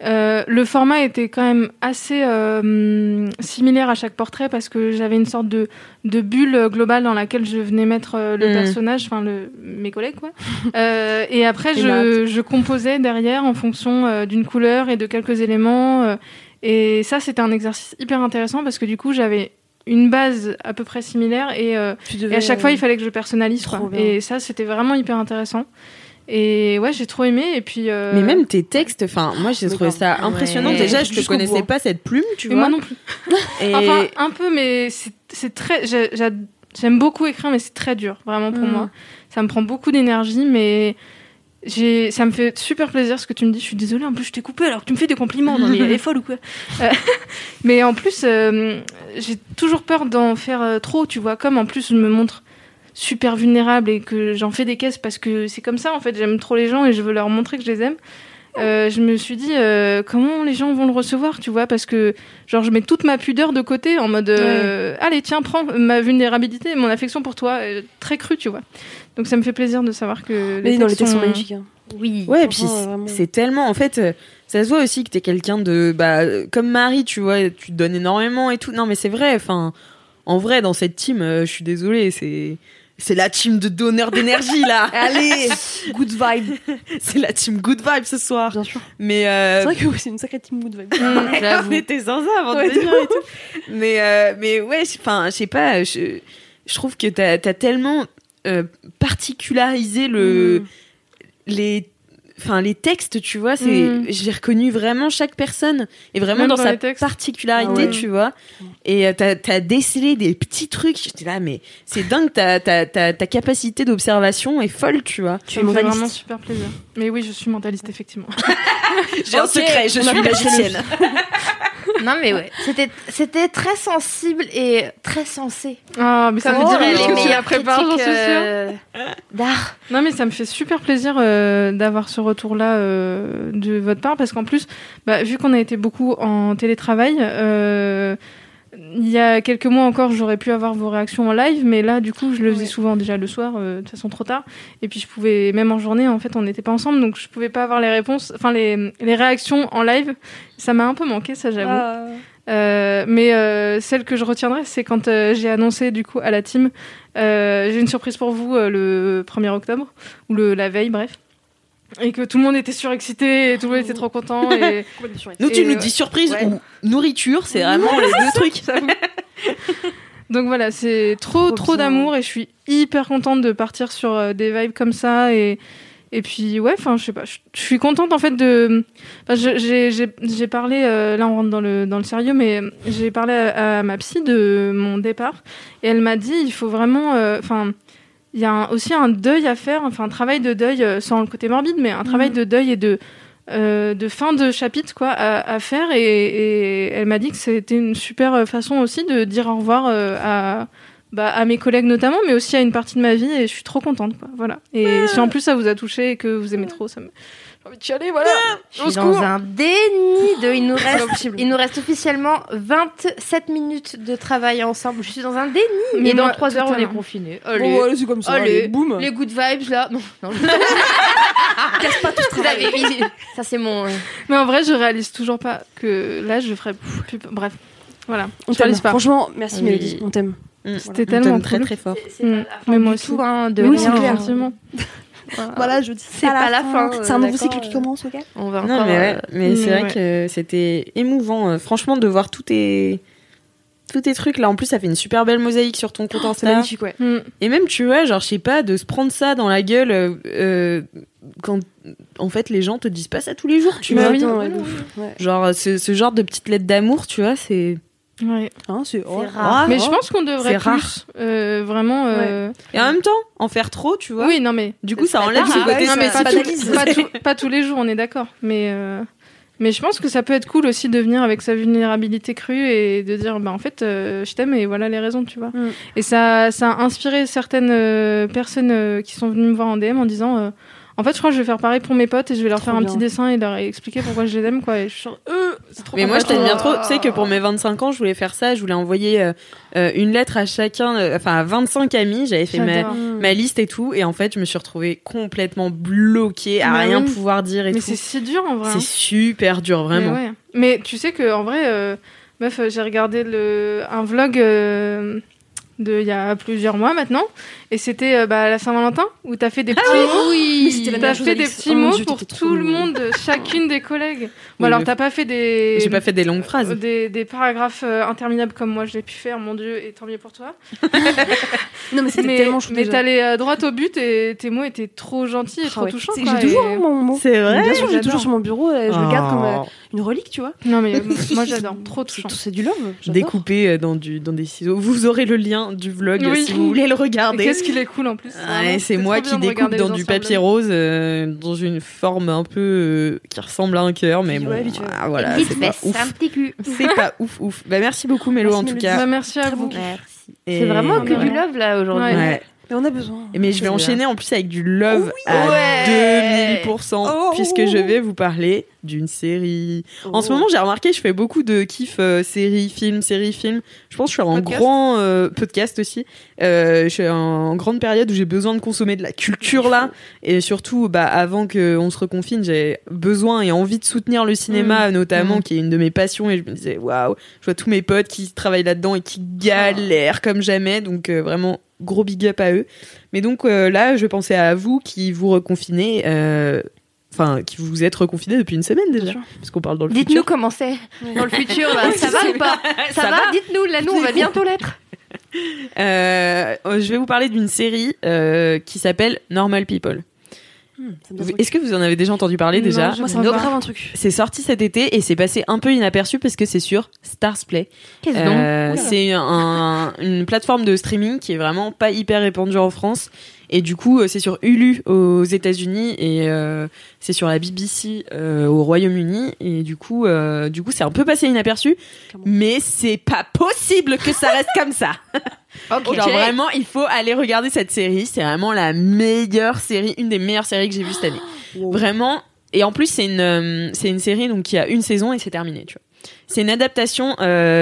Euh, le format était quand même assez euh, similaire à chaque portrait parce que j'avais une sorte de, de bulle globale dans laquelle je venais mettre euh, le Mm. personnage, enfin mes collègues quoi. Euh, et après je, je composais derrière en fonction d'une couleur et de quelques éléments. et ça c'était un exercice hyper intéressant parce que du coup j'avais une base à peu près similaire et, euh, et à chaque fois il fallait que je personnalise quoi. Et ça c'était vraiment hyper intéressant. Et ouais j'ai trop aimé et puis. euh, Mais même tes textes, enfin, moi j'ai trouvé ça impressionnant. Ouais. Déjà, je te bout, connaissais pas cette plume, tu mais vois. moi non plus. Et Enfin, un peu, mais c'est c'est très. j'ai- j'ai- J'aime beaucoup écrire, mais c'est très dur, vraiment pour Mm. moi. Ça me prend beaucoup d'énergie, mais ça me fait super plaisir ce que tu me dis. Je suis désolée, en plus je t'ai coupé alors que tu me fais des compliments. Non, mais elle est folle ou quoi Euh, Mais en plus, euh, j'ai toujours peur d'en faire euh, trop, tu vois. Comme en plus je me montre super vulnérable et que j'en fais des caisses parce que c'est comme ça en fait. J'aime trop les gens et je veux leur montrer que je les aime. Euh, je me suis dit euh, comment les gens vont le recevoir, tu vois, parce que genre je mets toute ma pudeur de côté en mode euh, allez tiens prends ma vulnérabilité, et mon affection pour toi, euh, très cru, tu vois. Donc ça me fait plaisir de savoir que Mais les non, les textes sont sont- magnifiques. hein. Oui. Ouais, et puis Franchement, c'est- tellement. En fait, ça se voit aussi que t'es quelqu'un de. Bah, comme Marie, tu vois, tu te donnes énormément et tout. Non, mais c'est vrai, enfin. En vrai, dans cette team, euh, je suis désolée, c'est. C'est la team de donneurs d'énergie, là! Allez, good vibe. c'est la team good vibe ce soir! Bien sûr. Mais. euh, C'est vrai que oui, c'est une sacrée team good vibe. on était sans ça avant Ouais, de venir et tout. Mais, euh, mais ouais, enfin, je sais pas, je, je trouve que t'as as tellement euh, particularisé le, Mm. les, enfin, les textes, tu vois, c'est, Mm. j'ai reconnu vraiment chaque personne et vraiment Même dans, dans sa particularité, Ah ouais. tu vois. Et euh, t'as as décelé des petits trucs. J'étais là, mais c'est dingue, ta, ta, ta, ta capacité d'observation est folle, tu vois. Ça me fait vraiment super plaisir. Mais oui, je suis mentaliste effectivement. J'ai un secret, je on suis magicienne. Non mais ouais, c'était c'était très sensible et très sensé. Ah, mais ça me dirait les j'en critiques euh, d'art. Non, mais ça me fait super plaisir euh, d'avoir ce retour-là euh, de votre part, parce qu'en plus, bah, vu qu'on a été beaucoup en télétravail, euh, il y a quelques mois encore, j'aurais pu avoir vos réactions en live, mais là, du coup, je le faisais souvent déjà le soir, euh, de toute façon trop tard, et puis je pouvais, même en journée, en fait, on n'était pas ensemble, donc je pouvais pas avoir les réponses, enfin, les, les réactions en live, ça m'a un peu manqué, ça, j'avoue. Ah. Euh, mais euh, celle que je retiendrai, c'est quand euh, j'ai annoncé du coup à la team, euh, j'ai une surprise pour vous euh, le 1er octobre ou le la veille, bref, et que tout le monde était surexcité, et tout le monde était trop content. Et, Nous, tu et, nous euh, dis surprise ouais. ou nourriture, c'est vraiment les deux trucs. Donc voilà, c'est trop trop, d'amour et je suis hyper contente de partir sur euh, des vibes comme ça et et puis ouais, enfin je sais pas, je suis contente en fait de. j'ai parlé euh, là on rentre dans le dans le sérieux, mais j'ai parlé à, à ma psy de mon départ et elle m'a dit il faut vraiment, euh, enfin. Il y a un- aussi un deuil à faire, enfin un travail de deuil euh, sans le côté morbide, mais un travail de deuil et de, euh, de fin de chapitre quoi à, à faire. Et, et elle m'a dit que c'était une super euh, façon aussi de dire au revoir à, bah, à mes collègues notamment, mais aussi à une partie de ma vie. Et je suis trop contente quoi. Voilà. Et si en plus ça vous a touché et que vous aimez trop, ça me envie de chialer. Voilà. Je suis dans un déni de. Il nous reste, il nous reste officiellement 27 minutes de travail ensemble. Je suis dans un déni. Mais et dans moi, 3 heures, on est confinés. Bon, allez, c'est comme ça. Allez, allez, boum. Les good vibes là. Non, non. Casse pas tout ce travail. Ça, c'est mon. Mais en vrai, je réalise toujours pas que là, je ferais plus. Bref. Voilà. On t'aime. réalise pas. Franchement, merci Oui. Mélodie. On t'aime. C'était tellement très très fort. Mm. Mais moi aussi. tout, hein, de oui, rien. c'est clair. Voilà, je dis. C'est pas la fin. C'est un nouveau cycle qui euh, commence, ok On va Non, encore. mais, ouais, euh, mais c'est vrai ouais. que c'était émouvant, euh, franchement, de voir tous tes, tous tes trucs. Là, en plus, ça fait une super belle mosaïque sur ton compte C'est Insta. magnifique, ouais. Mm. Et même, tu vois, genre, je sais pas, de se prendre ça dans la gueule euh, euh, quand, en fait, les gens te disent pas ça tous les jours, tu vois. oui. Ouais. Ouais. Genre, ce, ce genre de petite lettre d'amour, tu vois, c'est. Ouais. Hein, c'est oh, rare. Mais je pense qu'on devrait plus, euh, vraiment. euh, Et en même temps, en faire trop, tu vois. Oui, non mais. Du coup, ça enlève pas ce côté. non mais ça pas, tout- banalise. pas, tout- pas tous les jours, on est d'accord. Mais euh, mais je pense que ça peut être cool aussi de venir avec sa vulnérabilité crue et de dire bah en fait euh, je t'aime et voilà les raisons, tu vois. Mm. Et ça ça a inspiré certaines euh, personnes euh, qui sont venues me voir en DM en disant euh, En fait, je crois que je vais faire pareil pour mes potes et je vais leur Trop faire un petit dessin et leur expliquer pourquoi je les aime, quoi. Et je suis genre, euh, c'est trop Mais moi, je t'aime bien trop. Tu sais que pour mes 25 ans, je voulais faire ça. Je voulais envoyer euh, euh, une lettre à chacun, euh, enfin à 25 amis. J'avais fait ma, J'adore. ma liste et tout. Et en fait, je me suis retrouvée complètement bloquée à Bah rien oui. pouvoir dire et Mais tout. c'est si dur en vrai. C'est hein. super dur, vraiment. Mais, ouais. Mais tu sais que en vrai, euh, meuf, j'ai regardé le, un vlog euh, de il y a plusieurs mois maintenant, et c'était euh, bah, la Saint-Valentin où t'as fait des petits mots. T'as fait des petits Oh mots Dieu, pour tout le monde, chacune des collègues. Bon Oui, alors t'as pas fait des J'ai pas fait des longues phrases. des, des paragraphes euh, interminables comme moi je l'ai pu faire, mon dieu, et tant mieux pour toi. Non, mais c'était tellement chou mais t'allais euh, droit au but et tes mots étaient trop gentils et Ah trop ouais. touchants. J'ai toujours et- hein, mon mot. C'est vrai Bien sûr, j'ai toujours sur mon bureau. euh, Je le garde comme euh, Oh. une relique, tu vois. Non mais euh, moi j'adore, trop touchant. C'est du love. Découpé euh, dans, du, dans des ciseaux. Vous aurez le lien du vlog Oui. si vous voulez le regarder. Qu'est-ce qu'il est cool en plus. Ouais, vraiment, c'est moi qui découpe dans du papier rose euh, dans une forme un peu euh, qui ressemble à un cœur, mais bon, ah, voilà, c'est pas ouf. C'est pas ouf, ouf. Bah merci beaucoup Mélo Merci, en tout cas. Bah, merci à vous. Merci. C'est vraiment que du love là aujourd'hui. Ouais. Mais on a besoin. Mais je vais enchaîner en plus avec du love à Ouais. 2000% Oh. puisque je vais vous parler d'une série. En ce Oh. moment, j'ai remarqué, je fais beaucoup de kiff euh, séries, films, séries, films. Je pense que je suis en Podcast. grand euh, podcast aussi. Euh, je suis en grande période où j'ai besoin de consommer de la culture là et surtout bah avant que on se reconfine, j'ai besoin et envie de soutenir le cinéma notamment Mmh. qui est une de mes passions et je me disais waouh, je vois tous mes potes qui travaillent là-dedans et qui galèrent comme jamais donc euh, vraiment gros big up à eux. Mais donc euh, là, je pensais à vous qui vous reconfinez, euh, enfin qui vous êtes reconfinés depuis une semaine déjà, parce qu'on parle dans le Dites-nous futur. comment c'est dans le futur là. Ça va ou pas Ça, Ça va, va Dites-nous, là nous on va bientôt l'être. Euh, je vais vous parler d'une série euh, qui s'appelle Normal People. Est-ce que vous en avez déjà entendu parler Non, déjà Moi, ça me grave un truc. C'est sorti cet été et c'est passé un peu inaperçu parce que c'est sur Starsplay. Qu'est-ce Euh, c'est un- une plateforme de streaming qui est vraiment pas hyper répandue en France. Et du coup, euh, c'est sur Hulu aux États-Unis et euh, c'est sur la BBC euh, au Royaume-Uni. Et du coup, euh, du coup, c'est un peu passé inaperçu, mais c'est pas possible que ça reste comme ça. Ok. Genre vraiment, il faut aller regarder cette série. C'est vraiment la meilleure série, une des meilleures séries que j'ai vues cette année. Vraiment. Et en plus, c'est une, c'est une série donc qui a une saison et c'est terminé. Tu vois. C'est une adaptation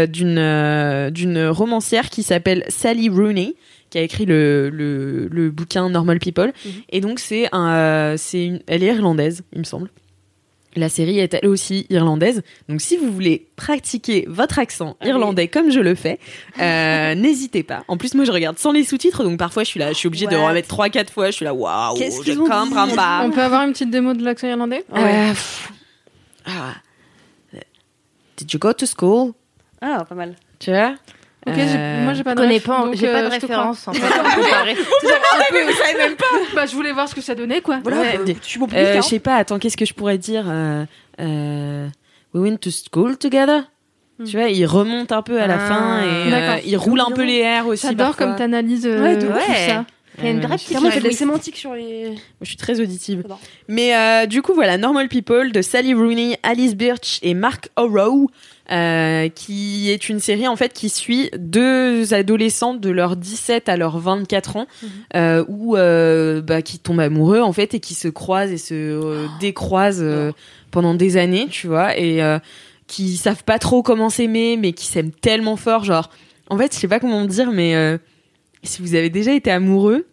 d'une d'une romancière qui s'appelle Sally Rooney, qui a écrit le, le, le bouquin Normal People. Et donc c'est un, euh, c'est une, elle est irlandaise, il me semble. La série est elle aussi irlandaise. Donc si vous voulez pratiquer votre accent irlandais comme je le fais, euh, n'hésitez pas. En plus moi je regarde sans les sous-titres donc parfois je suis là, je suis obligée de remettre trois quatre fois, je suis là waouh, je comprends pas. On peut avoir une petite démo de l'accent irlandais? Euh, pff. Ah. Did you go to school? Ah, pas mal. Tu vois? Ok, j'ai- Euh, moi j'ai pas Je de connais ref, pas, donc, j'ai euh, pas de je te référence en fait à comparer. Bah, je voulais voir ce que ça donnait, quoi. Voilà, Ouais. euh, je suis bon public. Euh, hein. je sais pas, attends, qu'est-ce que je pourrais dire euh, euh, We went to school together. Tu vois, il remonte un peu à la Ah, fin et euh, il roule un peu les airs aussi. J'adore comme t'analyses euh, Ouais, ça. Il y a une vraie ouais, petite fait de la linguiste. sémantique sur les. Moi, je suis très auditive. Mais euh, du coup, voilà, Normal People de Sally Rooney, Alice Birch et Mark Orow, euh, qui est une série en fait qui suit deux adolescents de leurs 17 à leurs 24 ans, euh, où euh, bah, qui tombent amoureux en fait et qui se croisent et se euh, décroisent pendant des années, tu vois, et qui savent pas trop comment s'aimer, mais qui s'aiment tellement fort, genre. En fait, je sais pas comment dire, mais si vous avez déjà été amoureux,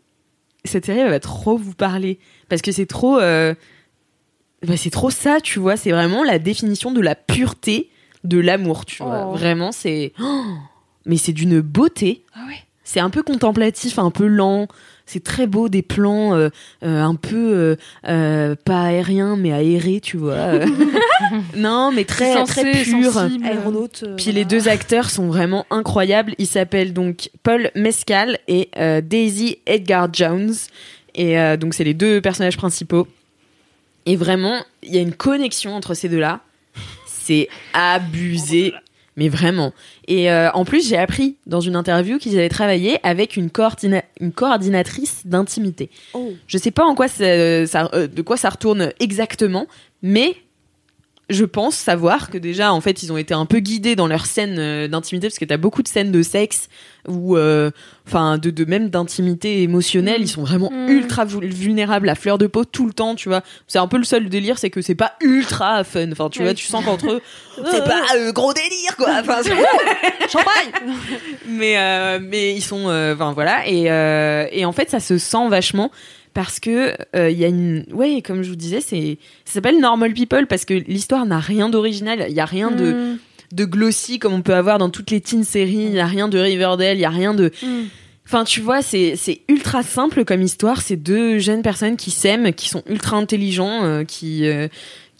cette série elle va trop vous parler parce que c'est trop bah, c'est trop ça tu vois c'est vraiment la définition de la pureté de l'amour tu vois Oh. vraiment c'est oh, mais c'est d'une beauté Ah ouais. c'est un peu contemplatif un peu lent c'est très beau des plans euh, euh, un peu euh, euh, pas aériens mais aérés tu vois non mais très Sensé, très pur. Aéronaute. euh, puis les deux acteurs sont vraiment incroyables. Ils s'appellent donc Paul Mescal et euh, Daisy Edgar Jones. Et euh, donc c'est les deux personnages principaux. Et vraiment, il y a une connexion entre ces deux-là. C'est abusé. Mais vraiment. Et euh, en plus, j'ai appris dans une interview qu'ils avaient travaillé avec une, coordina- une coordinatrice d'intimité. Oh. Je sais pas en quoi ça, ça- euh, de quoi ça retourne exactement, mais je pense savoir que déjà, en fait, ils ont été un peu guidés dans leurs scènes euh, d'intimité, parce que t'as beaucoup de scènes de sexe ou, euh, enfin, de, de même d'intimité émotionnelle. Ils sont vraiment Mm. ultra vul- vulnérables, à fleur de peau tout le temps, tu vois. C'est un peu le seul délire, c'est que c'est pas ultra fun. Enfin, tu Oui. vois, tu sens qu'entre eux, c'est pas euh, gros délire, quoi. Enfin, c'est- Champagne mais euh, mais ils sont euh, enfin voilà et et en fait ça se sent vachement parce que euh, il y a une ouais comme je vous disais c'est ça s'appelle Normal People parce que l'histoire n'a rien d'original il y a rien de Mm. de glossy comme on peut avoir dans toutes les teen séries il y a rien de Riverdale il y a rien de Mm. Enfin, tu vois, c'est c'est ultra simple comme histoire. C'est deux jeunes personnes qui s'aiment, qui sont ultra intelligents, euh, qui euh,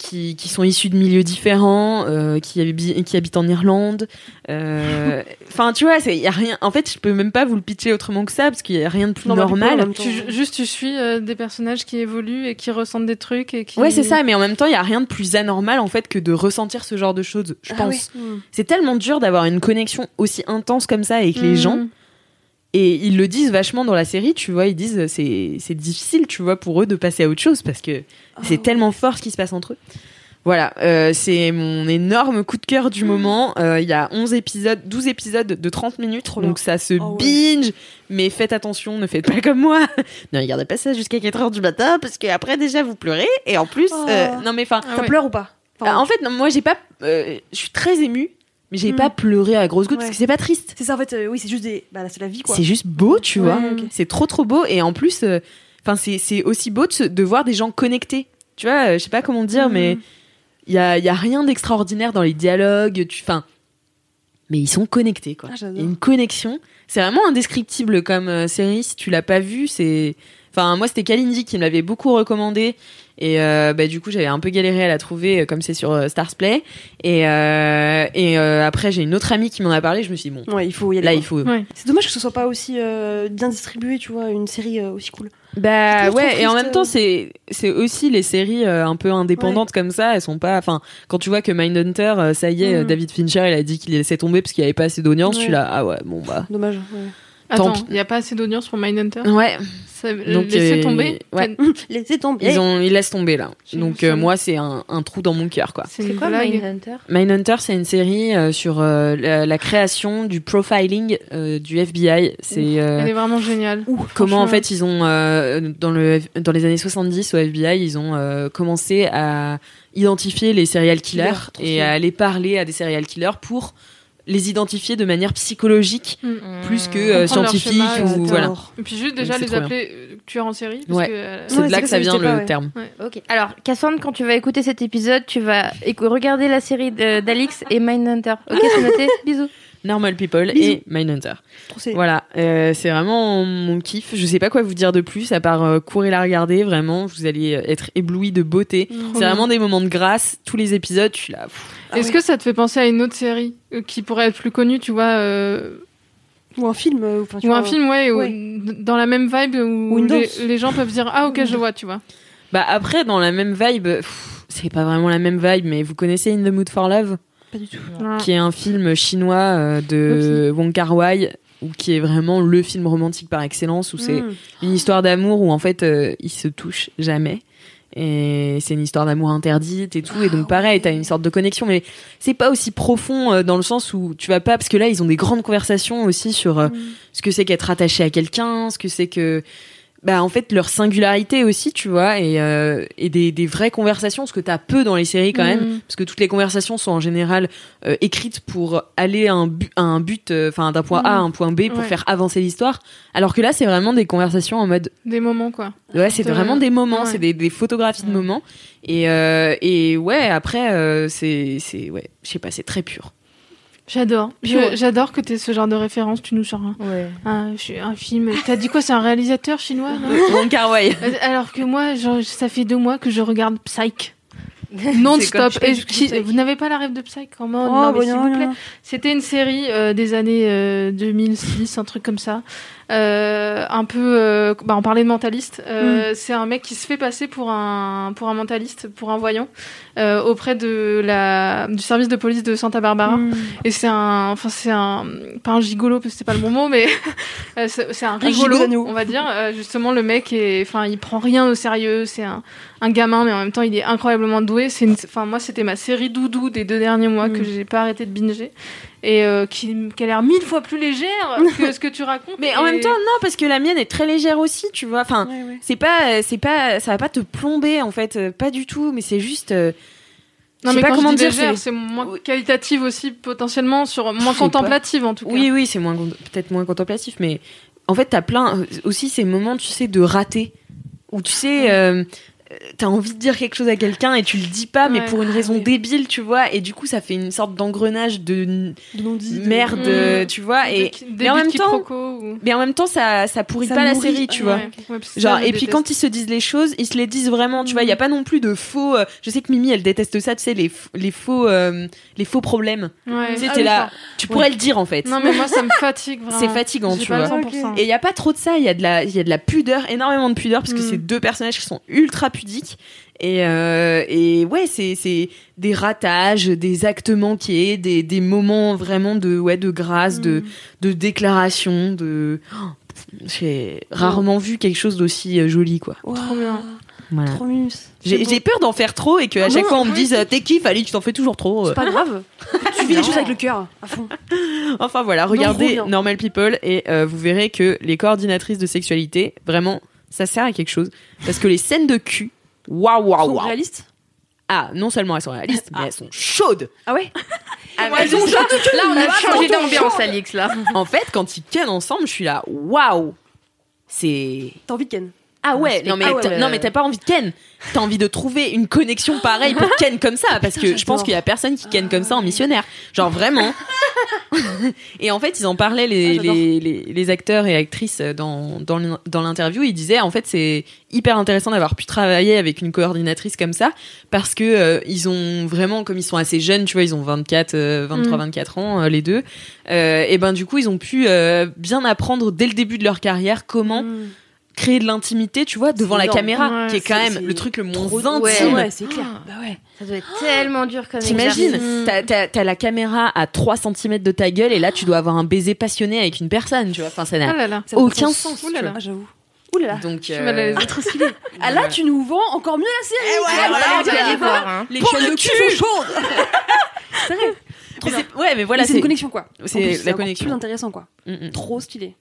qui qui sont issus de milieux différents, euh, qui habi- qui habitent en Irlande. Euh, Enfin, tu vois, c'est y a rien. En fait, je peux même pas vous le pitcher autrement que ça parce qu'il y a rien de plus Non, bah, coup, normal. Tu- juste, tu suis euh, des personnages qui évoluent et qui ressentent des trucs et qui. Ouais, c'est ça, mais en même temps, il y a rien de plus anormal en fait que de ressentir ce genre de choses, je Ah pense. oui. Mm. C'est tellement dur d'avoir une connexion aussi intense comme ça avec les Mm. gens. Et ils le disent vachement dans la série, tu vois, ils disent c'est c'est difficile, tu vois, pour eux de passer à autre chose parce que c'est Oh. tellement fort ce qui se passe entre eux. Voilà, euh, c'est mon énorme coup de cœur du moment. Euh, Il y a 11 épisodes, 12 épisodes de 30 minutes, Trop donc ça se Oh ouais. binge. Mais faites attention, ne faites pas comme moi. ne regardez pas ça jusqu'à 4 heures du matin parce que après déjà vous pleurez et en plus, Oh. euh, non mais enfin, Ah Ça ouais. pleure ou pas? Enfin, ah, en fait, non, moi j'ai pas, euh, je suis très émue, mais j'ai Mm. pas pleuré à grosses gouttes Ouais. parce que c'est pas triste. C'est ça en fait, euh, oui, c'est juste des. Bah c'est la vie quoi. C'est juste beau, tu Ouais, vois. C'est trop trop beau et en plus, euh, enfin c'est c'est aussi beau de, de voir des gens connectés. Tu vois, euh, je sais pas comment dire, Mm. mais il y a y a rien d'extraordinaire dans les dialogues. Tu, enfin, mais ils sont connectés quoi. Ah, Il y a j'adore. une connexion. C'est vraiment indescriptible comme série. Si tu l'as pas vu, c'est. Enfin, moi, c'était Kalindi qui me l'avait beaucoup recommandé. Et euh, bah, du coup, j'avais un peu galéré à la trouver, euh, comme c'est sur euh, Stars Play. Et, euh, et euh, après, j'ai une autre amie qui m'en a parlé. Je me suis dit, bon, Ouais, il faut y aller. là, il faut. Ouais. C'est dommage que ce soit pas aussi euh, bien distribué, tu vois, une série euh, aussi cool. Bah ouais, et en même temps, c'est c'est aussi les séries euh, un peu indépendantes comme ça. Elles sont pas. Enfin, quand tu vois que Mindhunter, euh, ça y est, euh, David Fincher, il a dit qu'il laissait tomber parce qu'il y avait pas assez d'audience. Je suis Ouais. là, ah ouais, bon bah. Dommage. ouais. Attends, il n'y a pas assez d'audience pour Mindhunter. Ouais. Ça- Donc, laissez euh, tomber. ouais. Laissez tomber. Ils ont, ils laissent tomber là. Donc euh, moi, c'est un, un trou dans mon cœur quoi. C'est C'est une quoi blague. Mindhunter? Mindhunter, c'est une série euh, sur euh, la, la création du profiling euh, du FBI. C'est euh, Elle est vraiment géniale. comment en fait ils ont euh, dans le dans les années 70 au FBI ils ont euh, commencé à identifier les serial killers Killer, et à aller parler à des serial killers pour les identifier de manière psychologique Mm. plus que euh, scientifique schéma, ou J'adore. voilà Et puis juste déjà c'est les appeler euh, tueurs en série. Ouais. euh, c'est Ouais, de là c'est que ça vient le ouais. terme Ok. Alors, Cassandre, quand tu vas écouter cet épisode, tu vas regarder la série d'Alix et Mindhunter. Ok, c'est noté Bisous. Normal People Bisous. et Mindhunter voilà euh, c'est vraiment mon kiff je sais pas quoi vous dire de plus à part euh, courir la regarder vraiment vous allez euh, être ébloui de beauté c'est bien. vraiment des moments de grâce tous les épisodes je suis là pff, Est-ce ouais. que ça te fait penser à une autre série euh, qui pourrait être plus connue, tu vois, euh, Ou un film. euh, enfin, tu ou un film, ouais, dans la même vibe où Ou une les, gens peuvent dire ah ok je vois, tu vois. Bah après, dans la même vibe, pff, c'est pas vraiment la même vibe, mais vous connaissez In the Mood for Love, Pas du tout. qui est un film chinois euh, de Wong Kar Wai, ou qui est vraiment le film romantique par excellence, où c'est Mm. une histoire d'amour où en fait euh, ils se touchent jamais. Et c'est une histoire d'amour interdite et tout. et donc pareil, t'as une sorte de connexion, mais c'est pas aussi profond euh, dans le sens où tu vas pas, parce que là ils ont des grandes conversations aussi sur euh, ce que c'est qu'être attaché à quelqu'un, ce que c'est que bah en fait leur singularité aussi tu vois et, euh, et des, des vraies conversations ce que t'as peu dans les séries quand même Mhm. parce que toutes les conversations sont en général euh, écrites pour aller à un, bu- à un but euh, enfin d'un point A à un point B pour Ouais. faire avancer l'histoire alors que là c'est vraiment des conversations en mode Des moments quoi. ouais c'est vraiment des moments ouais. c'est des, des photographies de moments et euh, et ouais après euh, c'est c'est ouais je sais pas c'est très pur J'adore. Ouais. J'adore que tu ce genre de référence. Tu nous sors un, Ouais. un, un film. T'as dit quoi C'est un réalisateur chinois Kar Wai Euh, Alors que moi, genre, ça fait deux mois que je regarde Psych. Non-stop. vous n'avez pas la rêve de Psych en mode Oh, non, mais bah s'il vous plaît. C'était une série euh, des années euh, 2006, un truc comme ça. Euh, un peu. euh, bah, on parlait de mentaliste. Euh, C'est un mec qui se fait passer pour un, pour un mentaliste, pour un voyant, euh, auprès de la, du service de police de Santa Barbara. Mm. Et c'est un, enfin c'est un, pas un gigolo parce que c'est pas le bon mot, mais c'est un rigolo, on va dire. Justement, le mec, est, enfin, il prend rien au sérieux. C'est un, un gamin, mais en même temps, il est incroyablement doué. C'est, enfin, moi, c'était ma série doudou des deux derniers mois Mm. que j'ai pas arrêté de binger et euh, qui, qui a l'air mille fois plus légère que ce que tu racontes. Mais en même temps, non, parce que la mienne est très légère aussi, tu vois. Enfin, Ouais, ouais. c'est pas, c'est pas, ça va pas te plomber en fait, euh, pas du tout. Mais c'est juste. euh, Non, mais pas quand comment je dis dire, légère, c'est- moins qualitative aussi potentiellement, sur moins pas. contemplative en tout cas. Oui, oui, c'est moins peut-être moins contemplatif, mais en fait, t'as plein euh, aussi ces moments, tu sais, de rater, où tu sais, euh, t'as envie de dire quelque chose à quelqu'un et tu le dis pas, mais pour une raison ouais. débile, tu vois, et du coup, ça fait une sorte d'engrenage de De non-dit, de- merde, Mm. euh, tu vois, et mais en même temps, ou- mais en même temps, ça, ça pourrit Ça pas la série, tu ouais, vois. Ouais, Genre, et puis déteste. quand ils se disent les choses, ils se les disent vraiment, tu vois, il y a pas non plus de faux. euh, je sais que Mimi, elle déteste ça, tu sais, les, les faux, euh, les faux problèmes. Tu sais, Ah oui, là, ça. tu pourrais le dire en fait. Non, mais moi, ça me fatigue vraiment. C'est fatigant, tu vois. le 100%. Et il y a pas trop de ça, il y a de la, il y a de la pudeur, énormément de pudeur, parce que Mm. c'est deux personnages qui sont ultra Et, euh, et ouais, c'est, des ratages, des actes manqués, des, des moments vraiment de, ouais, de grâce, Mm. de, de déclaration, de. Oh, J'ai rarement vu quelque chose d'aussi euh, joli, quoi. Wow, Trop bien. Voilà. Trop. J'ai peur d'en faire trop et qu'à Ah chaque non, fois on me dise euh, t'es qui Fali, tu t'en fais toujours trop. C'est pas grave. tu vis les choses avec le cœur, à fond. Enfin voilà, regardez. Normal People et euh, vous verrez que les coordinatrices de sexualité, vraiment, ça sert à quelque chose. Parce que les scènes de cul, waouh waouh Sont waouh. réalistes Ah, non seulement elles sont réalistes, mais elles sont chaudes. Ah ouais Ah, elles ont juste- Là, on a Là, changé d'ambiance, Alix, là. En fait, quand ils kennent ensemble, je suis là, waouh. C'est T'as envie de Ken ah ouais, non mais Ah ouais, t'as- ouais. non mais t'as pas envie de ken. T'as envie de trouver une connexion pareille pour ken comme ça parce que je pense qu'il y a personne qui ken comme ça en missionnaire. Genre vraiment. Et en fait, ils en parlaient les, Ah, les, les, les acteurs et actrices dans dans l'in- dans l'interview, ils disaient en fait c'est hyper intéressant d'avoir pu travailler avec une coordinatrice comme ça parce que euh, ils ont vraiment comme ils sont assez jeunes, tu vois, ils ont 24 euh, 23 Mm. 24 ans euh, les deux. Euh, et ben du coup, ils ont pu bien apprendre dès le début de leur carrière comment Mm. Créer de l'intimité, tu vois, devant la énorme. caméra, Ouais, qui est quand même c'est le truc le moins Trop- intime. Ouais, ouais, c'est clair. Bah ouais. Ça doit être tellement dur comme T'imagines, t'as, la caméra à 3 cm de ta gueule et là tu dois avoir un baiser passionné avec une personne, tu vois. Enfin, ça Oh n'a là là. Ça n'a aucun sens. Ouh tu là là, j'avoue. Ouh là là. Donc, suis mal à l'aise. euh, Trop stylé. Ah là, tu nous vends encore mieux la série. ouais, Ah, ouais, bah, vas ouais, aller ouais. voir. hein. les Pour le de cul, c'est- ouais, mais voilà, c'est une connexion quoi. c'est la connexion. Plus intéressant quoi. Mm, mm. Trop stylé.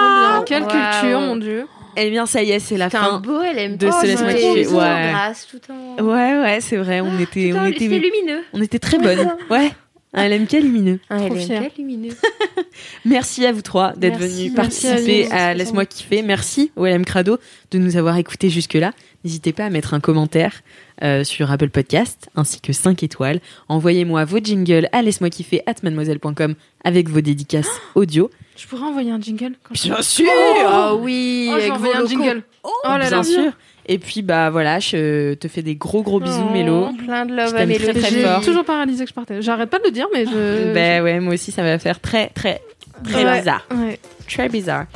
Bien. Quelle culture, mon dieu. Eh bien, ça y est, c'est la C'est un fin. beau LM. de Se laisse ouais. tout en. Ouais, ouais, c'est vrai, on était, Tout en- on était, lumineux. on était très bonnes. Ouais. Un LMK lumineux. Un Trop LMK fière. lumineux. Merci à vous trois d'être venus Merci participer à Laisse-moi kiffer. Merci au LM Crado de nous avoir écoutés jusque-là. N'hésitez pas à mettre un commentaire euh, sur Apple Podcast ainsi que 5 étoiles. Envoyez-moi vos jingles à laisse-moi kiffer at mademoiselle.com avec vos dédicaces audio. Je pourrais envoyer un jingle quand je- Bien sûr Oh oui, Oh, avec vos un jingle. Oh, là là. Bien sûr. Et puis bah voilà, je te fais des gros gros bisous Oh. Mélo. Plein de Je love à Mélo. très, très fort. toujours pas réalisé que je partais. J'arrête pas de le dire, mais je. Ben ouais, moi aussi ça va faire très très très Ouais. bizarre. Ouais. Très bizarre.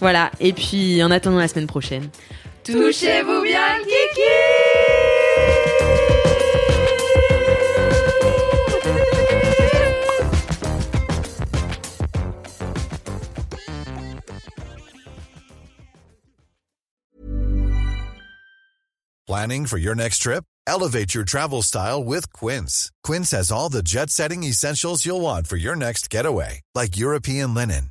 Voilà, et puis en attendant la semaine prochaine, touchez-vous bien le Planning for your next trip? Elevate your travel style with Quince. Quince has all the jet setting essentials you'll want for your next getaway, like European linen,